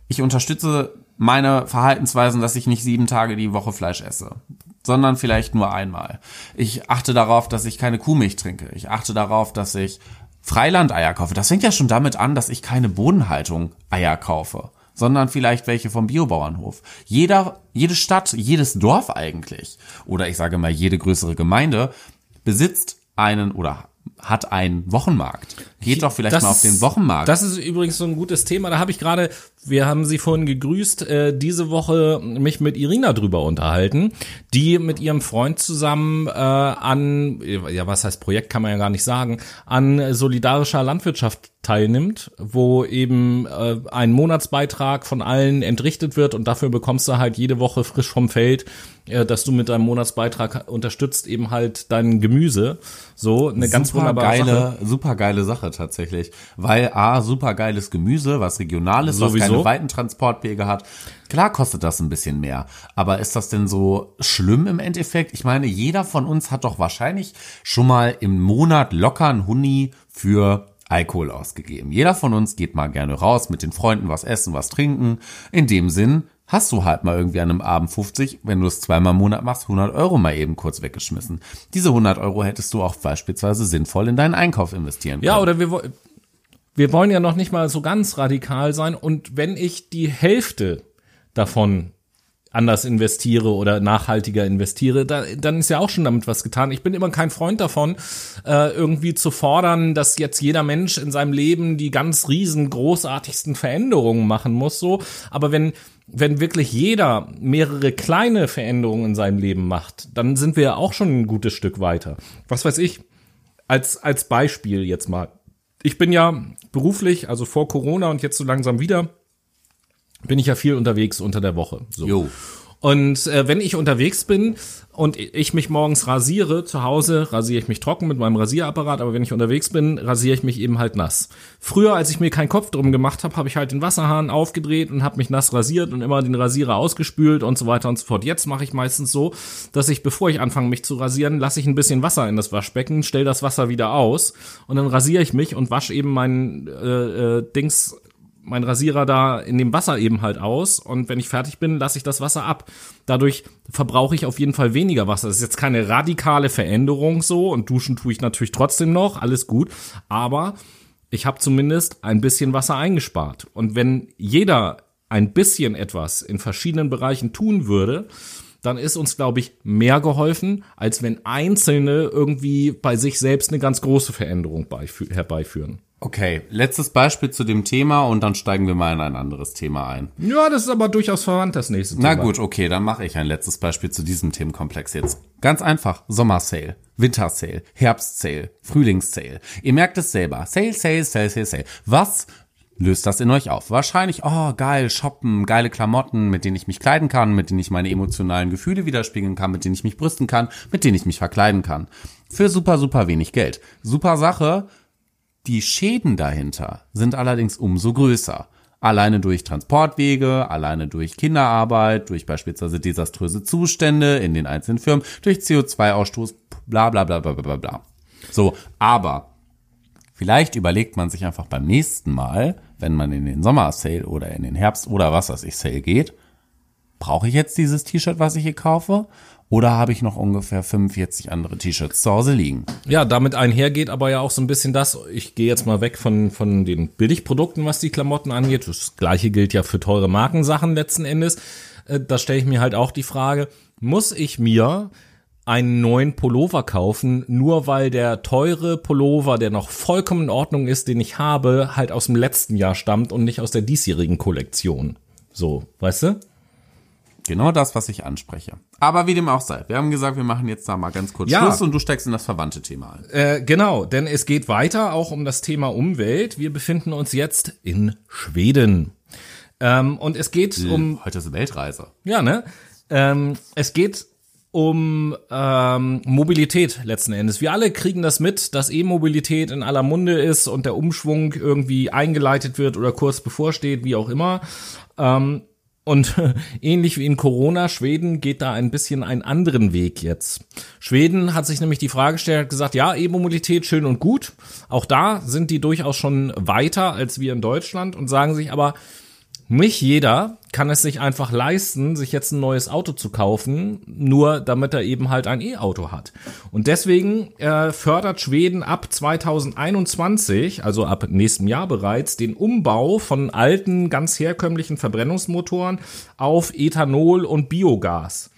ich unterstütze meine Verhaltensweisen, dass ich nicht sieben Tage die Woche Fleisch esse, sondern vielleicht nur einmal. Ich achte darauf, dass ich keine Kuhmilch trinke. Ich achte darauf, dass ich Freilandeier kaufe. Das fängt ja schon damit an, dass ich keine Bodenhaltung Eier kaufe. sondern vielleicht welche vom Biobauernhof. Jeder, jede Stadt, jedes Dorf eigentlich, oder ich sage mal jede größere Gemeinde, besitzt einen oder hat einen Wochenmarkt. Geht doch vielleicht Das mal auf den Wochenmarkt. Das ist übrigens so ein gutes Thema. Da habe ich gerade, wir haben sie vorhin gegrüßt, äh, diese Woche mich mit Irina drüber unterhalten, die mit ihrem Freund zusammen äh, an, ja was heißt Projekt, kann man ja gar nicht sagen, an solidarischer Landwirtschaft teilnimmt, wo eben äh, ein Monatsbeitrag von allen entrichtet wird und dafür bekommst du halt jede Woche frisch vom Feld, äh, dass du mit deinem Monatsbeitrag unterstützt eben halt dein Gemüse. So eine ganz super wunderbare geile, Sache. super geile Sache tatsächlich, weil a super geiles Gemüse, was regional ist, was Sowieso. keine weiten Transportwege hat. Klar kostet das ein bisschen mehr, aber ist das denn so schlimm im Endeffekt? Ich meine, jeder von uns hat doch wahrscheinlich schon mal im Monat locker einen Huni für Alkohol ausgegeben. Jeder von uns geht mal gerne raus mit den Freunden, was essen, was trinken. In dem Sinn hast du halt mal irgendwie an einem Abend 50, wenn du es zweimal im Monat machst, 100 Euro mal eben kurz weggeschmissen. Diese 100 Euro hättest du auch beispielsweise sinnvoll in deinen Einkauf investieren können. Ja, oder wir, wir wollen ja noch nicht mal so ganz radikal sein. Und wenn ich die Hälfte davon anders investiere oder nachhaltiger investiere, da, dann ist ja auch schon damit was getan. Ich bin immer kein Freund davon, äh, irgendwie zu fordern, dass jetzt jeder Mensch in seinem Leben die ganz riesen, großartigsten Veränderungen machen muss, so. Aber wenn, wenn wirklich jeder mehrere kleine Veränderungen in seinem Leben macht, dann sind wir ja auch schon ein gutes Stück weiter. Was weiß ich? Als, als Beispiel jetzt mal. Ich bin ja beruflich, also vor Corona und jetzt so langsam wieder, bin ich ja viel unterwegs unter der Woche. So. Jo. Und äh, wenn ich unterwegs bin und ich mich morgens rasiere, zu Hause rasiere ich mich trocken mit meinem Rasierapparat, aber wenn ich unterwegs bin, rasiere ich mich eben halt nass. Früher, als ich mir keinen Kopf drum gemacht habe, habe ich halt den Wasserhahn aufgedreht und habe mich nass rasiert und immer den Rasierer ausgespült und so weiter und so fort. Jetzt mache ich meistens so, dass ich, bevor ich anfange, mich zu rasieren, lasse ich ein bisschen Wasser in das Waschbecken, stell das Wasser wieder aus und dann rasiere ich mich und wasche eben meinen äh, äh, Dings mein Rasierer da in dem Wasser eben halt aus und wenn ich fertig bin, lasse ich das Wasser ab. Dadurch verbrauche ich auf jeden Fall weniger Wasser. Das ist jetzt keine radikale Veränderung so und duschen tue ich natürlich trotzdem noch, alles gut, aber ich habe zumindest ein bisschen Wasser eingespart. Und wenn jeder ein bisschen etwas in verschiedenen Bereichen tun würde, dann ist uns, glaube ich, mehr geholfen, als wenn Einzelne irgendwie bei sich selbst eine ganz große Veränderung beifü- herbeiführen. Okay, letztes Beispiel zu dem Thema und dann steigen wir mal in ein anderes Thema ein. Ja, das ist aber durchaus verwandt, das nächste Thema. Na gut, okay, dann mache ich ein letztes Beispiel zu diesem Themenkomplex jetzt. Ganz einfach, Sommersale, Wintersale, Herbstsale, Frühlingssale. Ihr merkt es selber. Sale, Sale, Sale, Sale, Sale. Was löst das in euch auf? Wahrscheinlich, oh, geil, shoppen, geile Klamotten, mit denen ich mich kleiden kann, mit denen ich meine emotionalen Gefühle widerspiegeln kann, mit denen ich mich brüsten kann, mit denen ich mich verkleiden kann. Für super, super wenig Geld. Super Sache, die Schäden dahinter sind allerdings umso größer. Alleine durch Transportwege, alleine durch Kinderarbeit, durch beispielsweise desaströse Zustände in den einzelnen Firmen, durch CO2-Ausstoß, bla bla bla bla bla bla. So, aber vielleicht überlegt man sich einfach beim nächsten Mal, wenn man in den Sommer-Sale oder in den Herbst oder was weiß ich Sale geht, brauche ich jetzt dieses T-Shirt, was ich hier kaufe? Oder habe ich noch ungefähr 45 andere T-Shirts zu Hause liegen? Ja, damit einhergeht aber ja auch so ein bisschen das, ich gehe jetzt mal weg von, von den Billigprodukten, was die Klamotten angeht. Das gleiche gilt ja für teure Markensachen letzten Endes. Äh, Da stelle ich mir halt auch die Frage, muss ich mir einen neuen Pullover kaufen, nur weil der teure Pullover, der noch vollkommen in Ordnung ist, den ich habe, halt aus dem letzten Jahr stammt und nicht aus der diesjährigen Kollektion. So, weißt du? Genau das, was ich anspreche. Aber wie dem auch sei. Wir haben gesagt, wir machen jetzt da mal ganz kurz Ja. Schluss und du steigst in das verwandte Thema ein. Äh, genau, denn es geht weiter auch um das Thema Umwelt. Wir befinden uns jetzt in Schweden. Ähm, und es geht um, Heute ist Weltreise. ja, ne? Ähm, es geht um ähm, Mobilität letzten Endes. Wir alle kriegen das mit, dass E-Mobilität in aller Munde ist und der Umschwung irgendwie eingeleitet wird oder kurz bevorsteht, wie auch immer. Ähm, und ähnlich wie in Corona, Schweden geht da ein bisschen einen anderen Weg jetzt. Schweden hat sich nämlich die Frage gestellt, hat gesagt, ja, E-Mobilität schön und gut. Auch da sind die durchaus schon weiter als wir in Deutschland und sagen sich aber, nicht jeder kann es sich einfach leisten, sich jetzt ein neues Auto zu kaufen, nur damit er eben halt ein E-Auto hat. Und deswegen äh, fördert Schweden ab 2021, also ab nächstem Jahr bereits, den Umbau von alten, ganz herkömmlichen Verbrennungsmotoren auf Ethanol und Biogas.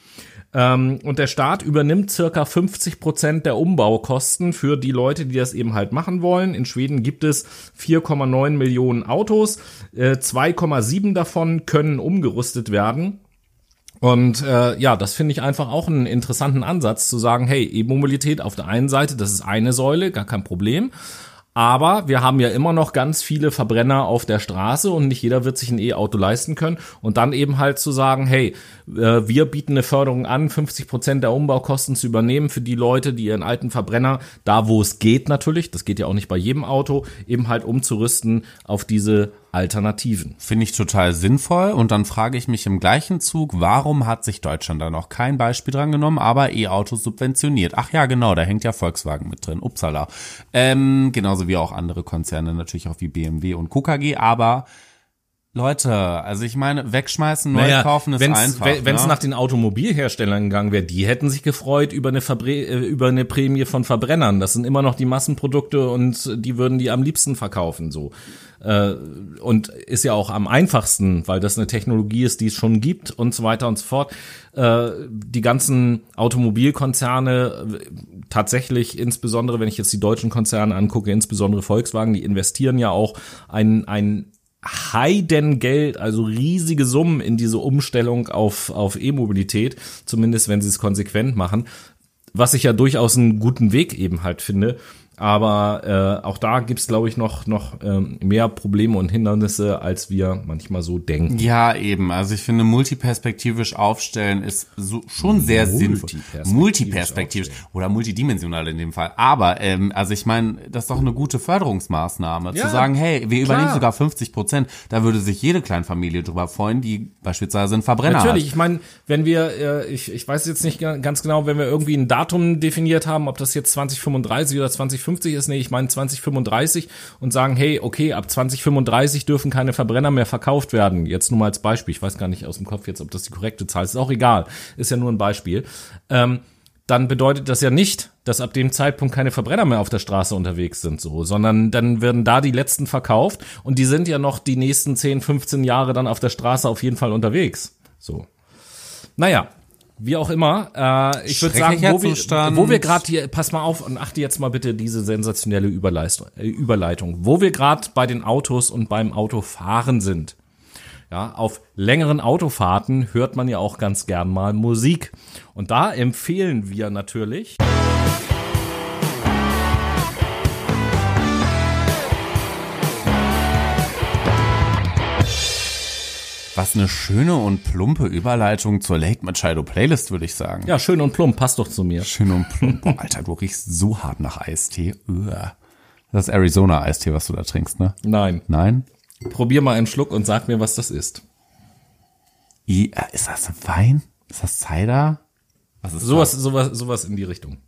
Ähm, und der Staat übernimmt circa 50 Prozent der Umbaukosten für die Leute, die das eben halt machen wollen. In Schweden gibt es 4,9 Millionen Autos. Äh, 2,7 davon können umgerüstet werden. Und äh, ja, das finde ich einfach auch einen interessanten Ansatz zu sagen, hey, E-Mobilität auf der einen Seite, das ist eine Säule, gar kein Problem. Aber wir haben ja immer noch ganz viele Verbrenner auf der Straße und nicht jeder wird sich ein E-Auto leisten können. Und dann eben halt zu sagen, hey, äh, wir bieten eine Förderung an, 50 Prozent der Umbaukosten zu übernehmen für die Leute, die ihren alten Verbrenner, da wo es geht natürlich, das geht ja auch nicht bei jedem Auto, eben halt umzurüsten auf diese Alternativen. Finde ich total sinnvoll. Und dann frage ich mich im gleichen Zug, warum hat sich Deutschland da noch kein Beispiel dran genommen, aber E-Autos subventioniert? Ach ja, genau, da hängt ja Volkswagen mit drin. Upsala. Ähm, genauso wie auch andere Konzerne, natürlich auch wie BMW und KKG, aber Leute, also ich meine, wegschmeißen, neu Naja, kaufen ist wenn's, einfach. Wenn es ne? nach den Automobilherstellern gegangen wäre, die hätten sich gefreut über eine, Verbre äh, über eine Prämie von Verbrennern. Das sind immer noch die Massenprodukte und die würden die am liebsten verkaufen. So Äh, und ist ja auch am einfachsten, weil das eine Technologie ist, die es schon gibt und so weiter und so fort. Äh, Die ganzen Automobilkonzerne tatsächlich, insbesondere wenn ich jetzt die deutschen Konzerne angucke, insbesondere Volkswagen, die investieren ja auch ein, ein Heidengeld, also riesige Summen in diese Umstellung auf, auf E-Mobilität, zumindest wenn sie es konsequent machen, was ich ja durchaus einen guten Weg eben halt finde. Aber äh, auch da gibt's glaube ich, noch, noch ähm, mehr Probleme und Hindernisse, als wir manchmal so denken. Ja, eben. Also ich finde, multiperspektivisch aufstellen ist so, schon sehr sinnvoll. Multiperspektivisch Multiperspektivisch oder multidimensional in dem Fall. Aber, ähm, also ich meine, das ist doch eine gute Förderungsmaßnahme. Ja, zu sagen, hey, wir übernehmen klar. sogar 50 Prozent. Da würde sich jede Kleinfamilie drüber freuen, die beispielsweise einen Verbrenner Natürlich, hat. ich meine, wenn wir, äh, ich, ich weiß jetzt nicht ga- ganz genau, wenn wir irgendwie ein Datum definiert haben, ob das jetzt 2035 oder 2050 ist, nee, ich meine 2035 und sagen, hey, okay, ab 2035 dürfen keine Verbrenner mehr verkauft werden. Jetzt nur mal als Beispiel, ich weiß gar nicht aus dem Kopf jetzt, ob das die korrekte Zahl ist, ist auch egal, ist ja nur ein Beispiel. Ähm, dann bedeutet das ja nicht, dass ab dem Zeitpunkt keine Verbrenner mehr auf der Straße unterwegs sind, so, sondern dann werden da die letzten verkauft und die sind ja noch die nächsten 10, 15 Jahre dann auf der Straße auf jeden Fall unterwegs. So. Naja, wie auch immer, äh, ich würde sagen, wo wir, wo wir gerade hier, pass mal auf und achte jetzt mal bitte diese sensationelle Überleistung, äh, Überleitung, wo wir gerade bei den Autos und beim Autofahren sind. Ja, auf längeren Autofahrten hört man ja auch ganz gern mal Musik. Und da empfehlen wir natürlich. Was eine schöne und plumpe Überleitung zur Late Machado Playlist, würde ich sagen. Ja, schön und plump, passt doch zu mir. Schön und plump. Boah, Alter, du riechst so hart nach Eistee. Uah. Das ist Arizona-Eistee, was du da trinkst, ne? Nein. Nein? Probier mal einen Schluck und sag mir, was das ist. I, äh, ist das Wein? Ist das Cider? Was ist Sowas, sowas, sowas in die Richtung.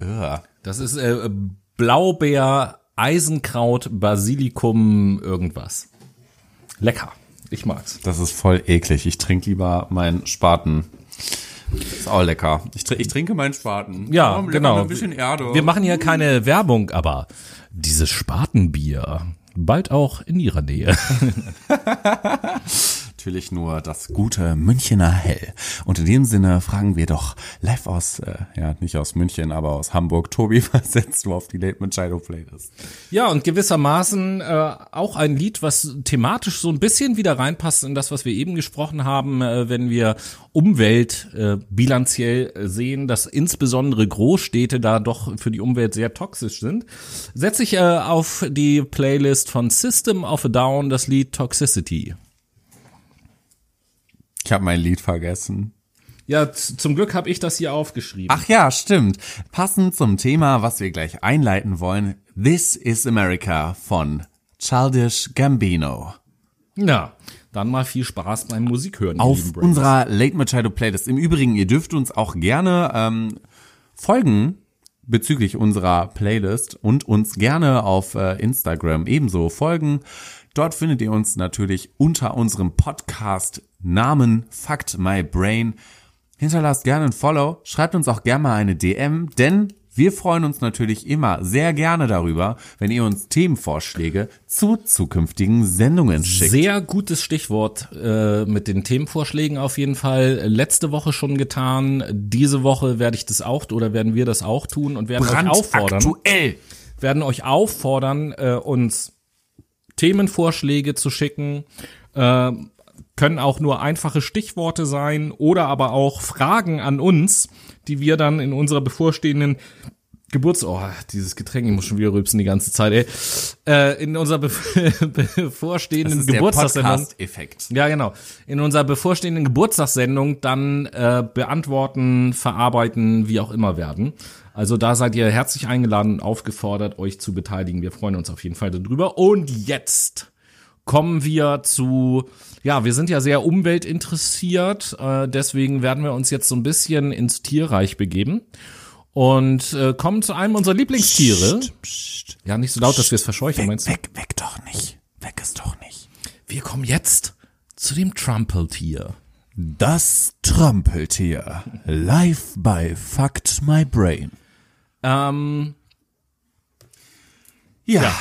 das? Uah. Das ist äh, Blaubeer, Eisenkraut, Basilikum, irgendwas. Lecker. Ich mag's. Das ist voll eklig. Ich trinke lieber meinen Spaten. Ist auch lecker. Ich, tr ich trinke meinen Spaten. Ja, Oh, genau. Ein bisschen Erde. Wir machen hier keine Werbung, aber dieses Spatenbier bald auch in ihrer Nähe. natürlich nur das gute Münchener Hell. Und in dem Sinne fragen wir doch live aus, äh, ja, nicht aus München, aber aus Hamburg. Tobi, was setzt du auf die Late Machado Playlist? Ja, und gewissermaßen äh, auch ein Lied, was thematisch so ein bisschen wieder reinpasst in das, was wir eben gesprochen haben, äh, wenn wir Umwelt äh, bilanziell äh, sehen, dass insbesondere Großstädte da doch für die Umwelt sehr toxisch sind, setze ich äh, auf die Playlist von System of a Down das Lied Toxicity. Ich habe mein Lied vergessen. Ja, zum Glück habe ich das hier aufgeschrieben. Ach ja, stimmt. Passend zum Thema, was wir gleich einleiten wollen. This is America von Childish Gambino. Ja, dann mal viel Spaß beim Musikhören. auf unserer Late Machado Playlist. Im Übrigen, ihr dürft uns auch gerne ähm, folgen bezüglich unserer Playlist und uns gerne auf äh, Instagram ebenso folgen. Dort findet ihr uns natürlich unter unserem Podcast Namen Fact My Brain. Hinterlasst gerne ein Follow, schreibt uns auch gerne mal eine DM, denn wir freuen uns natürlich immer sehr gerne darüber, wenn ihr uns Themenvorschläge zu zukünftigen Sendungen schickt. Sehr gutes Stichwort äh, mit den Themenvorschlägen auf jeden Fall. Letzte Woche schon getan. Diese Woche werde ich das auch oder werden wir das auch tun und werden euch auffordern, Brandaktuell. werden euch auffordern, äh, uns Themenvorschläge zu schicken. Äh, können auch nur einfache Stichworte sein oder aber auch Fragen an uns, die wir dann in unserer bevorstehenden Geburts... Oh, dieses Getränk, ich muss schon wieder rübsen die ganze Zeit, ey. Äh, in unserer be bevorstehenden Geburtstagssendung... Podcast-Effekt. Ja, genau. In unserer bevorstehenden Geburtstagssendung dann äh, beantworten, verarbeiten, wie auch immer werden. Also da seid ihr herzlich eingeladen und aufgefordert, euch zu beteiligen. Wir freuen uns auf jeden Fall darüber. Und jetzt kommen wir zu, ja, wir sind ja sehr umweltinteressiert, äh, deswegen werden wir uns jetzt so ein bisschen ins Tierreich begeben und äh, kommen zu einem unserer Lieblingstiere. Psst. Ja, nicht so laut, dass wir es verscheuchen, Weg, meinst du? weg, weg doch nicht. Weg ist doch nicht. Wir kommen jetzt zu dem Trumpeltier. Das Trampeltier. Live by Fact My Brain. Ähm, Ja.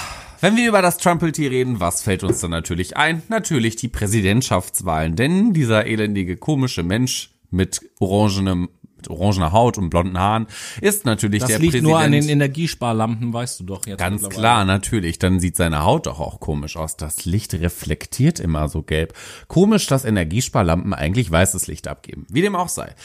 Wenn wir über das Trampeltier reden, was fällt uns dann natürlich ein? Natürlich die Präsidentschaftswahlen, denn dieser elendige, komische Mensch mit orangenem mit orangener Haut und blonden Haaren ist natürlich das der liegt Präsident. nur an den Energiesparlampen, weißt du doch jetzt. Ganz klar, natürlich. Dann sieht seine Haut doch auch komisch aus. Das Licht reflektiert immer so gelb. Komisch, dass Energiesparlampen eigentlich weißes Licht abgeben. Wie dem auch sei.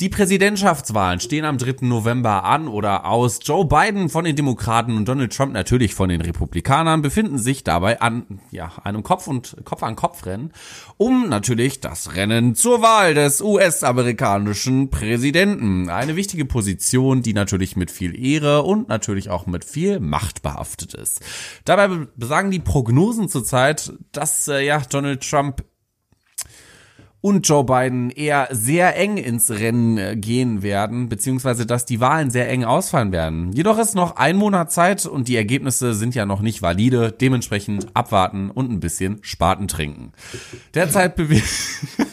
Die Präsidentschaftswahlen stehen am 3. November an oder aus. Joe Biden von den Demokraten und Donald Trump natürlich von den Republikanern befinden sich dabei an ja, einem Kopf und Kopf an Kopf Rennen, um natürlich das Rennen zur Wahl des US-amerikanischen Präsidenten. Eine wichtige Position, die natürlich mit viel Ehre und natürlich auch mit viel Macht behaftet ist. Dabei besagen die Prognosen zurzeit, dass äh, ja Donald Trump und Joe Biden eher sehr eng ins Rennen äh, gehen werden, beziehungsweise dass die Wahlen sehr eng ausfallen werden. Jedoch ist noch ein Monat Zeit und die Ergebnisse sind ja noch nicht valide, dementsprechend abwarten und ein bisschen Spaten trinken. Derzeit bewegt...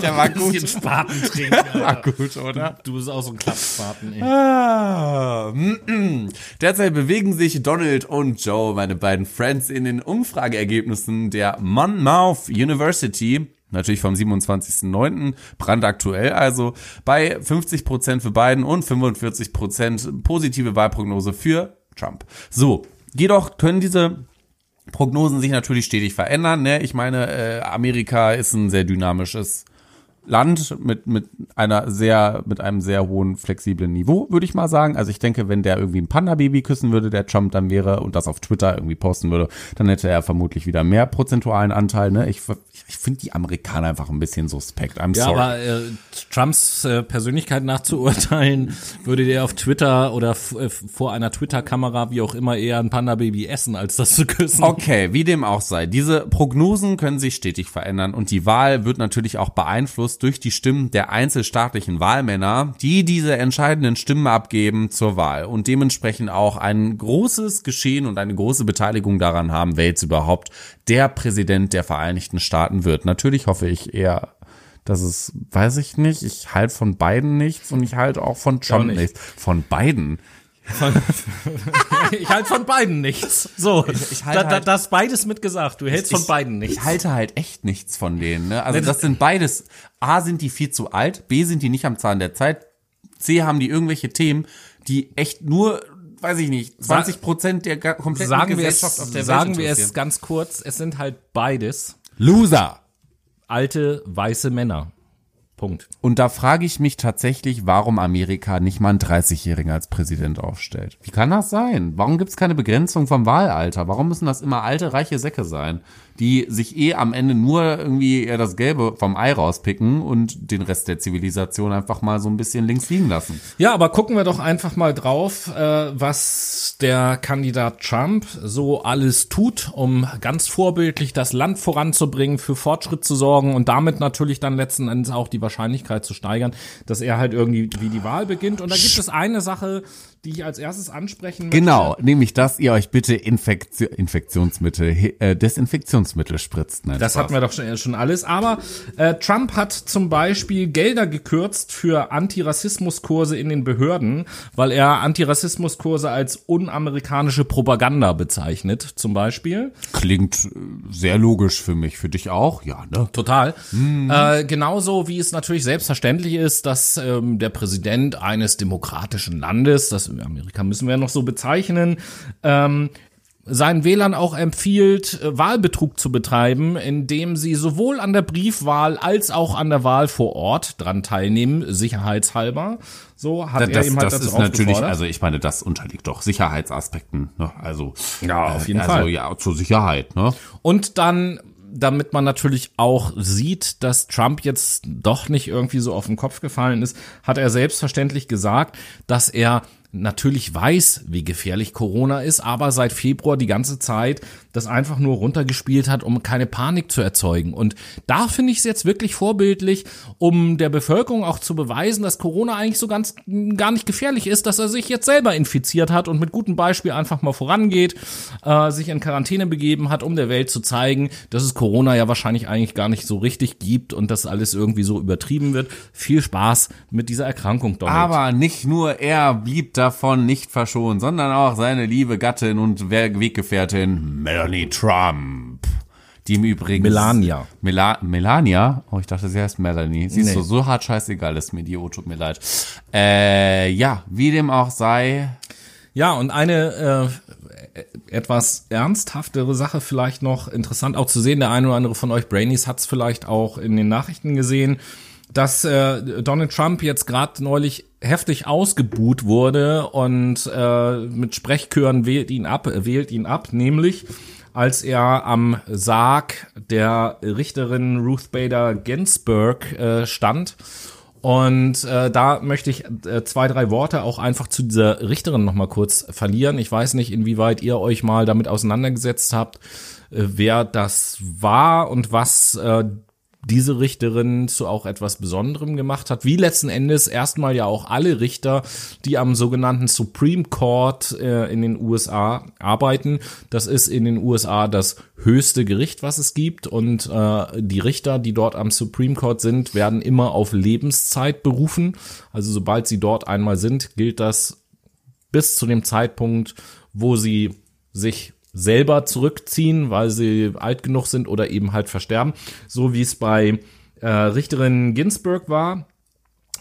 Der war Ein bisschen gut. Spaten trinken. War gut, oder? Du bist auch so ein Klappspaten, ey. Ah, mm, mm. Derzeit bewegen sich Donald und Joe, meine beiden Friends, in den Umfrageergebnissen der Monmouth University. Natürlich vom 27.09. brandaktuell, also bei 50% für Biden und 45% positive Wahlprognose für Trump. So, jedoch können diese Prognosen sich natürlich stetig verändern. Ne? Ich meine, äh, Amerika ist ein sehr dynamisches Land mit, mit einer sehr, mit einem sehr hohen flexiblen Niveau, würde ich mal sagen. Also ich denke, wenn der irgendwie ein Panda-Baby küssen würde, der Trump dann wäre und das auf Twitter irgendwie posten würde, dann hätte er vermutlich wieder mehr prozentualen Anteil. Ne? Ich, ich finde die Amerikaner einfach ein bisschen suspekt. I'm Ja, sorry. aber äh, Trumps äh, Persönlichkeit nach zu urteilen, würde der auf Twitter oder äh, vor einer Twitter-Kamera, wie auch immer, eher ein Panda-Baby essen, als das zu küssen. Okay, wie dem auch sei. Diese Prognosen können sich stetig verändern und die Wahl wird natürlich auch beeinflusst durch die Stimmen der einzelstaatlichen Wahlmänner, die diese entscheidenden Stimmen abgeben zur Wahl und dementsprechend auch ein großes Geschehen und eine große Beteiligung daran haben, wer jetzt überhaupt der Präsident der Vereinigten Staaten wird. Natürlich hoffe ich eher, dass es, weiß ich nicht, ich halte von beiden nichts und ich halte auch von Trump nicht. nichts. Von beiden. ich halte von beiden nichts. So, ich halt da, da, halt- das beides mitgesagt. Du hältst von Ich- beiden nichts. Ich halte halt echt nichts von denen. Ne? Also das sind beides. A sind die viel zu alt, B sind die nicht am Zahn der Zeit, C haben die irgendwelche Themen, die echt nur, weiß ich nicht, 20 Prozent der kompletten sagen wir es, Gesellschaft auf der sagen Welt wir es ganz kurz. Es sind halt beides Loser. alte weiße Männer. Punkt. Und da frage ich mich tatsächlich, warum Amerika nicht mal einen 30-Jährigen als Präsident aufstellt. Wie kann das sein? Warum gibt es keine Begrenzung vom Wahlalter? Warum müssen das immer alte, reiche Säcke sein? Die sich eh am Ende nur irgendwie eher das Gelbe vom Ei rauspicken und den Rest der Zivilisation einfach mal so ein bisschen links liegen lassen. Ja, aber gucken wir doch einfach mal drauf, äh, was der Kandidat Trump so alles tut, um ganz vorbildlich das Land voranzubringen, für Fortschritt zu sorgen und damit natürlich dann letzten Endes auch die Wahrscheinlichkeit zu steigern, dass er halt irgendwie wie die Wahl beginnt. Und da gibt es eine Sache, die ich als erstes ansprechen möchte. Genau, nämlich, dass ihr euch bitte Infektio Infektionsmittel, äh, Desinfektionsmittel spritzt. Nein, Das Spaß. hatten wir doch schon, schon alles. Aber äh, Trump hat zum Beispiel Gelder gekürzt für Antirassismuskurse in den Behörden, weil er Antirassismuskurse als unamerikanische Propaganda bezeichnet, zum Beispiel. Klingt äh, sehr logisch für mich, für dich auch, ja, ne? Total. Äh, genauso wie es natürlich selbstverständlich ist, dass ähm, der Präsident eines demokratischen Landes, das Amerika müssen wir ja noch so bezeichnen, ähm, seinen Wählern auch empfiehlt, äh, Wahlbetrug zu betreiben, indem sie sowohl an der Briefwahl als auch an der Wahl vor Ort dran teilnehmen, sicherheitshalber. So hat er Das, ihm halt das ist natürlich, also ich meine, das unterliegt doch Sicherheitsaspekten, ne? Also Ja, auf jeden also, Fall. ja, zur Sicherheit, ne? Und dann, damit man natürlich auch sieht, dass Trump jetzt doch nicht irgendwie so auf den Kopf gefallen ist, hat er selbstverständlich gesagt, dass er natürlich weiß, wie gefährlich Corona ist, aber seit Februar die ganze Zeit das einfach nur runtergespielt hat, um keine Panik zu erzeugen. Und da finde ich es jetzt wirklich vorbildlich, um der Bevölkerung auch zu beweisen, dass Corona eigentlich so ganz gar nicht gefährlich ist, dass er sich jetzt selber infiziert hat und mit gutem Beispiel einfach mal vorangeht, äh, sich in Quarantäne begeben hat, um der Welt zu zeigen, dass es Corona ja wahrscheinlich eigentlich gar nicht so richtig gibt und dass alles irgendwie so übertrieben wird. Viel Spaß mit dieser Erkrankung, Donald. Aber nicht nur er blieb davon nicht verschont, sondern auch seine liebe Gattin und Weggefährtin Melanie Trump. Die im Übrigen. Melania. Mela Melania? Oh, ich dachte, sie heißt Melanie. Siehst Nee. du, so hart scheißegal ist mir die, oh, tut mir leid. Äh, ja, wie dem auch sei. Ja, und eine äh, etwas ernsthaftere Sache vielleicht noch interessant auch zu sehen. Der eine oder andere von euch Brainies hat es vielleicht auch in den Nachrichten gesehen, dass äh, Donald Trump jetzt gerade neulich heftig ausgebuht wurde und äh, mit Sprechchören wählt ihn ab, äh, wählt ihn ab, nämlich als er am Sarg der Richterin Ruth Bader Ginsburg äh, stand und äh, da möchte ich äh, zwei, drei Worte auch einfach zu dieser Richterin nochmal kurz verlieren. Ich weiß nicht, inwieweit ihr euch mal damit auseinandergesetzt habt, äh, wer das war und was äh, diese Richterin zu auch etwas Besonderem gemacht hat, wie letzten Endes erstmal ja auch alle Richter, die am sogenannten Supreme Court äh, in den USA arbeiten. Das ist in den USA das höchste Gericht, was es gibt und äh, die Richter, die dort am Supreme Court sind, werden immer auf Lebenszeit berufen. Also sobald sie dort einmal sind, gilt das bis zu dem Zeitpunkt, wo sie sich selber zurückziehen, weil sie alt genug sind oder eben halt versterben, so wie es bei äh, Richterin Ginsburg war.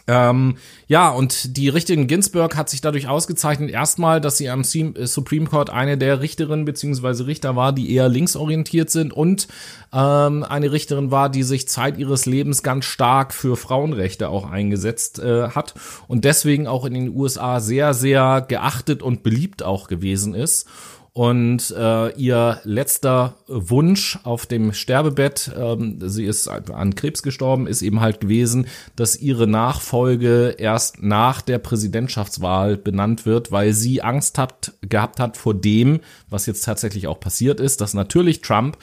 Ähm, ja, und die Richterin Ginsburg hat sich dadurch ausgezeichnet, erstmal, dass sie am äh, Supreme Court eine der Richterinnen beziehungsweise Richter war, die eher linksorientiert sind und ähm, eine Richterin war, die sich Zeit ihres Lebens ganz stark für Frauenrechte auch eingesetzt äh, hat und deswegen auch in den USA sehr, sehr geachtet und beliebt auch gewesen ist. Und äh, ihr letzter Wunsch auf dem Sterbebett, ähm, sie ist an Krebs gestorben, ist eben halt gewesen, dass ihre Nachfolge erst nach der Präsidentschaftswahl benannt wird, weil sie Angst hat, gehabt hat vor dem, was jetzt tatsächlich auch passiert ist, dass natürlich Trump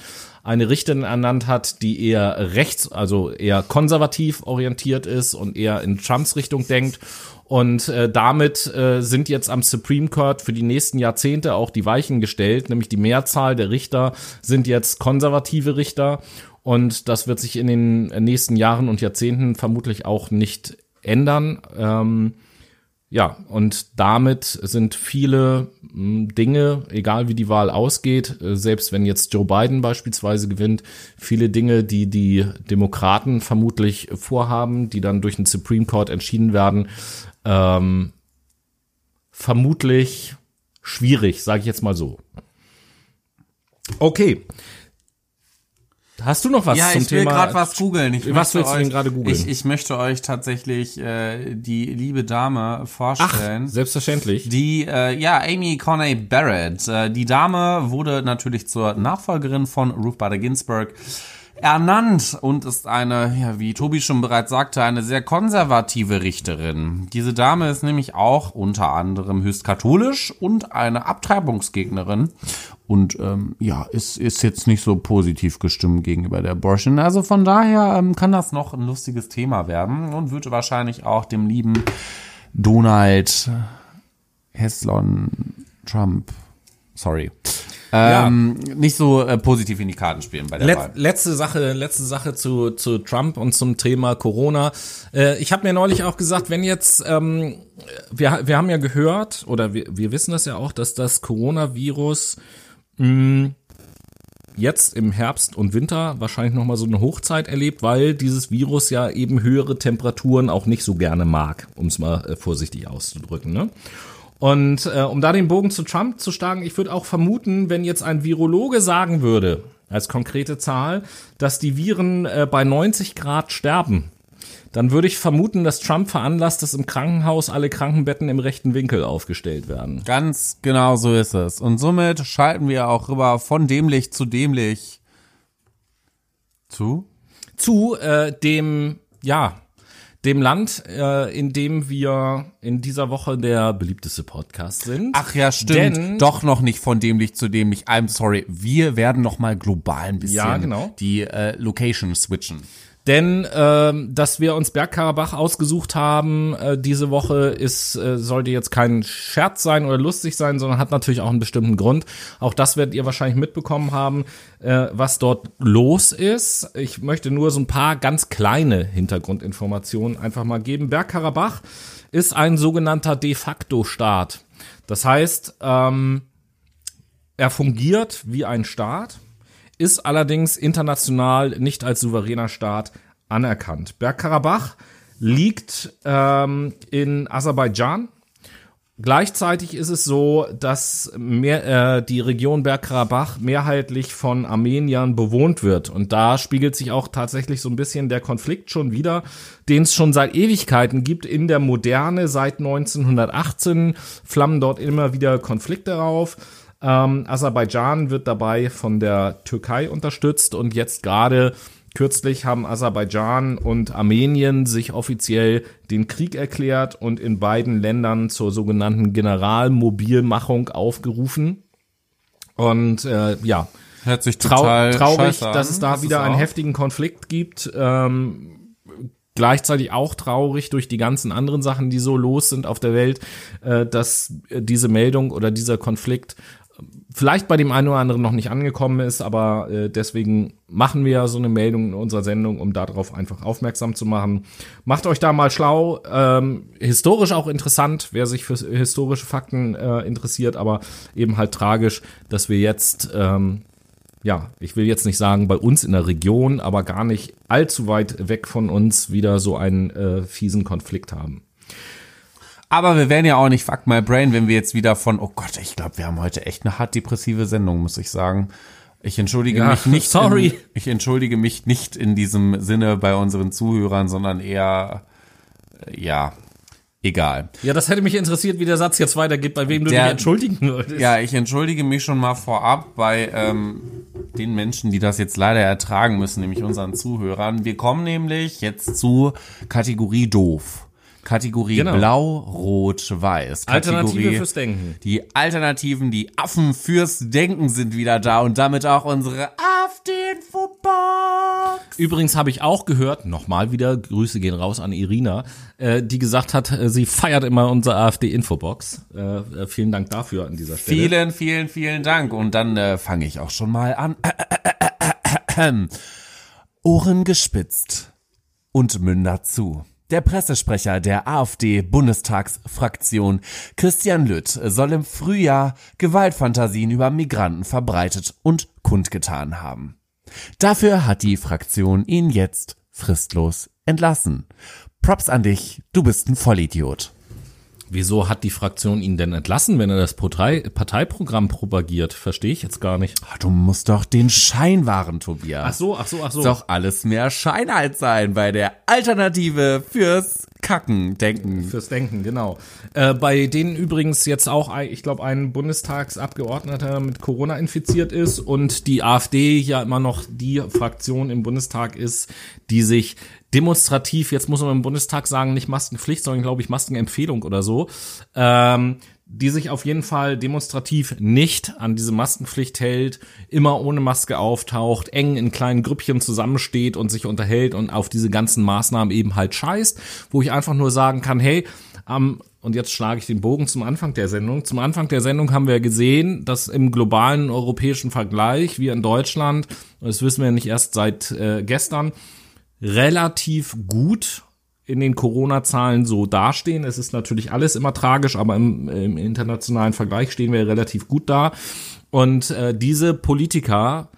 eine Richterin ernannt hat, die eher rechts, also eher konservativ orientiert ist und eher in Trumps Richtung denkt. Und äh, damit äh, sind jetzt am Supreme Court für die nächsten Jahrzehnte auch die Weichen gestellt, nämlich die Mehrzahl der Richter sind jetzt konservative Richter. Und das wird sich in den nächsten Jahren und Jahrzehnten vermutlich auch nicht ändern. Ähm, ja, und damit sind viele mh, Dinge, egal wie die Wahl ausgeht, äh, selbst wenn jetzt Joe Biden beispielsweise gewinnt, viele Dinge, die die Demokraten vermutlich vorhaben, die dann durch den Supreme Court entschieden werden, ähm, vermutlich schwierig, sage ich jetzt mal so. Okay, Hast du noch was Ja, zum ich will Thema? gerade was googeln. Ich Was möchte willst du denn euch- gerade googeln? Ich, ich möchte euch tatsächlich äh, die liebe Dame Ach, vorstellen. selbstverständlich. Die, äh, ja, Amy Coney Barrett. Äh, die Dame wurde natürlich zur Nachfolgerin von Ruth Bader Ginsburg ernannt und ist eine, ja, wie Tobi schon bereits sagte, eine sehr konservative Richterin. Diese Dame ist nämlich auch unter anderem höchst katholisch und eine Abtreibungsgegnerin und ähm, ja, ist, ist jetzt nicht so positiv gestimmt gegenüber der Abortion. Also von daher ähm, kann das noch ein lustiges Thema werden und würde wahrscheinlich auch dem lieben Donald Heslon Trump, sorry, ähm, nicht so äh, positiv in die Karten spielen bei der Let, Wahl. letzte Sache, letzte Sache zu, zu Trump und zum Thema Corona. Äh, ich habe mir neulich auch gesagt, wenn jetzt, ähm, wir, wir haben ja gehört, oder wir, wir wissen das ja auch, dass das Coronavirus mh, jetzt im Herbst und Winter wahrscheinlich nochmal so eine Hochzeit erlebt, weil dieses Virus ja eben höhere Temperaturen auch nicht so gerne mag, um es mal äh, vorsichtig auszudrücken. Ne? Und äh, um da den Bogen zu Trump zu schlagen, ich würde auch vermuten, wenn jetzt ein Virologe sagen würde, als konkrete Zahl, dass die Viren äh, bei 90 Grad sterben, dann würde ich vermuten, dass Trump veranlasst, dass im Krankenhaus alle Krankenbetten im rechten Winkel aufgestellt werden. Ganz genau so ist es. Und somit schalten wir auch rüber von dämlich zu dämlich zu Zu äh, dem, ja, dem Land, äh, in dem wir in dieser Woche der beliebteste Podcast sind. Ach ja, stimmt. Denn- Doch noch nicht von dämlich zu dämlich. I'm sorry. Wir werden noch mal global ein bisschen Ja, genau. die äh, Location switchen. Denn ähm, dass wir uns Bergkarabach ausgesucht haben, äh, diese Woche ist, äh, sollte jetzt kein Scherz sein oder lustig sein, sondern hat natürlich auch einen bestimmten Grund. Auch das werdet ihr wahrscheinlich mitbekommen haben, äh, was dort los ist. Ich möchte nur so ein paar ganz kleine Hintergrundinformationen einfach mal geben. Bergkarabach ist ein sogenannter de facto Staat. Das heißt, ähm, er fungiert wie ein Staat ist allerdings international nicht als souveräner Staat anerkannt. Bergkarabach liegt ähm, in Aserbaidschan. Gleichzeitig ist es so, dass mehr, äh, die Region Bergkarabach mehrheitlich von Armeniern bewohnt wird. Und da spiegelt sich auch tatsächlich so ein bisschen der Konflikt schon wieder, den es schon seit Ewigkeiten gibt in der Moderne. Seit 1918 flammen dort immer wieder Konflikte auf. Ähm, Aserbaidschan wird dabei von der Türkei unterstützt und jetzt gerade kürzlich haben Aserbaidschan und Armenien sich offiziell den Krieg erklärt und in beiden Ländern zur sogenannten Generalmobilmachung aufgerufen. Und äh, ja, Hört sich trau total traurig, scheiße an. dass es da wieder einen heftigen Konflikt gibt. Ähm, gleichzeitig auch traurig durch die ganzen anderen Sachen, die so los sind auf der Welt, äh, dass diese Meldung oder dieser Konflikt vielleicht bei dem einen oder anderen noch nicht angekommen ist, aber äh, deswegen machen wir so eine Meldung in unserer Sendung, um darauf einfach aufmerksam zu machen. Macht euch da mal schlau, ähm, historisch auch interessant, wer sich für historische Fakten äh, interessiert, aber eben halt tragisch, dass wir jetzt ähm, ja, ich will jetzt nicht sagen bei uns in der Region, aber gar nicht allzu weit weg von uns wieder so einen äh, fiesen Konflikt haben. Aber wir werden ja auch nicht fuck my brain, wenn wir jetzt wieder von, oh Gott, ich glaube, wir haben heute echt eine hart depressive Sendung, muss ich sagen. Ich entschuldige Ja, mich nicht. sorry. In, ich entschuldige mich nicht in diesem Sinne bei unseren Zuhörern, sondern eher, äh, ja, egal. Ja, das hätte mich interessiert, wie der Satz jetzt weitergeht, bei wem du Der- dich entschuldigen würdest. Ja, ich entschuldige mich schon mal vorab bei ähm, den Menschen, die das jetzt leider ertragen müssen, nämlich unseren Zuhörern. Wir kommen nämlich jetzt zu Kategorie doof. Kategorie Genau. blau, rot, weiß. Alternative fürs Denken. Die Alternativen, die Affen fürs Denken sind wieder da und damit auch unsere AfD-Infobox. Übrigens habe ich auch gehört, nochmal wieder, Grüße gehen raus an Irina, äh, die gesagt hat, äh, sie feiert immer unsere AfD-Infobox. Äh, äh, vielen Dank dafür an dieser Stelle. Vielen, vielen, vielen Dank. Und dann äh, fange ich auch schon mal an. Ohren gespitzt und Münder zu. Der Pressesprecher der AfD-Bundestagsfraktion Christian Lütt soll im Frühjahr Gewaltfantasien über Migranten verbreitet und kundgetan haben. Dafür hat die Fraktion ihn jetzt fristlos entlassen. Props an dich, du bist ein Vollidiot. Wieso hat die Fraktion ihn denn entlassen, wenn er das Partei Parteiprogramm propagiert? Verstehe ich jetzt gar nicht. Ach, du musst doch den Schein wahren, Tobias. Ach so, ach so, ach so. Muss doch alles mehr Scheinheit sein bei der Alternative fürs Kacken, Denken. Fürs Denken, genau. Äh, bei denen übrigens jetzt auch, ich glaube, ein Bundestagsabgeordneter mit Corona infiziert ist und die AfD ja immer noch die Fraktion im Bundestag ist, die sich demonstrativ, jetzt muss man im Bundestag sagen, nicht Maskenpflicht, sondern glaube ich Maskenempfehlung oder so, ähm, die sich auf jeden Fall demonstrativ nicht an diese Maskenpflicht hält, immer ohne Maske auftaucht, eng in kleinen Grüppchen zusammensteht und sich unterhält und auf diese ganzen Maßnahmen eben halt scheißt, wo ich einfach nur sagen kann, hey, am und jetzt schlage ich den Bogen zum Anfang der Sendung. Zum Anfang der Sendung haben wir gesehen, dass im globalen europäischen Vergleich, wir in Deutschland, das wissen wir nicht erst seit äh, gestern, relativ gut in den Corona-Zahlen so dastehen. Es ist natürlich alles immer tragisch, aber im, im internationalen Vergleich stehen wir relativ gut da. Und äh, diese Politiker,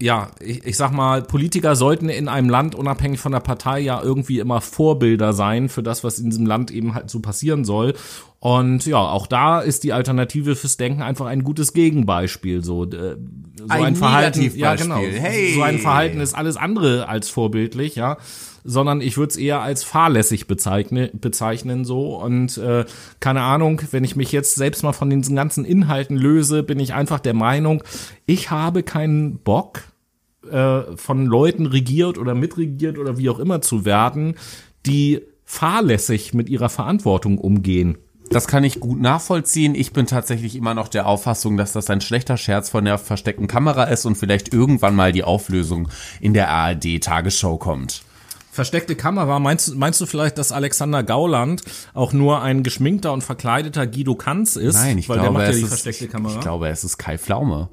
ja, ich, ich sag mal, Politiker sollten in einem Land unabhängig von der Partei ja irgendwie immer Vorbilder sein für das, was in diesem Land eben halt so passieren soll. Und ja, auch da ist die Alternative fürs Denken einfach ein gutes Gegenbeispiel. So, äh, so ein, Ein Verhalten, ja genau, Hey. so ein Verhalten ist alles andere als vorbildlich, ja sondern ich würde es eher als fahrlässig bezeichne, bezeichnen so und äh, keine Ahnung, wenn ich mich jetzt selbst mal von diesen ganzen Inhalten löse, bin ich einfach der Meinung, ich habe keinen Bock äh, von Leuten regiert oder mitregiert oder wie auch immer zu werden, die fahrlässig mit ihrer Verantwortung umgehen. Das kann ich gut nachvollziehen. Ich bin tatsächlich immer noch der Auffassung, dass das ein schlechter Scherz von der versteckten Kamera ist und vielleicht irgendwann mal die Auflösung in der ARD-Tagesschau kommt. Versteckte Kamera, meinst, du- meinst du vielleicht, dass Alexander Gauland auch nur ein geschminkter und verkleideter Guido Kanz ist? Nein, ich weil glaube, der macht ja es die ist, versteckte Kamera. ich glaube, es ist Kai Pflaume.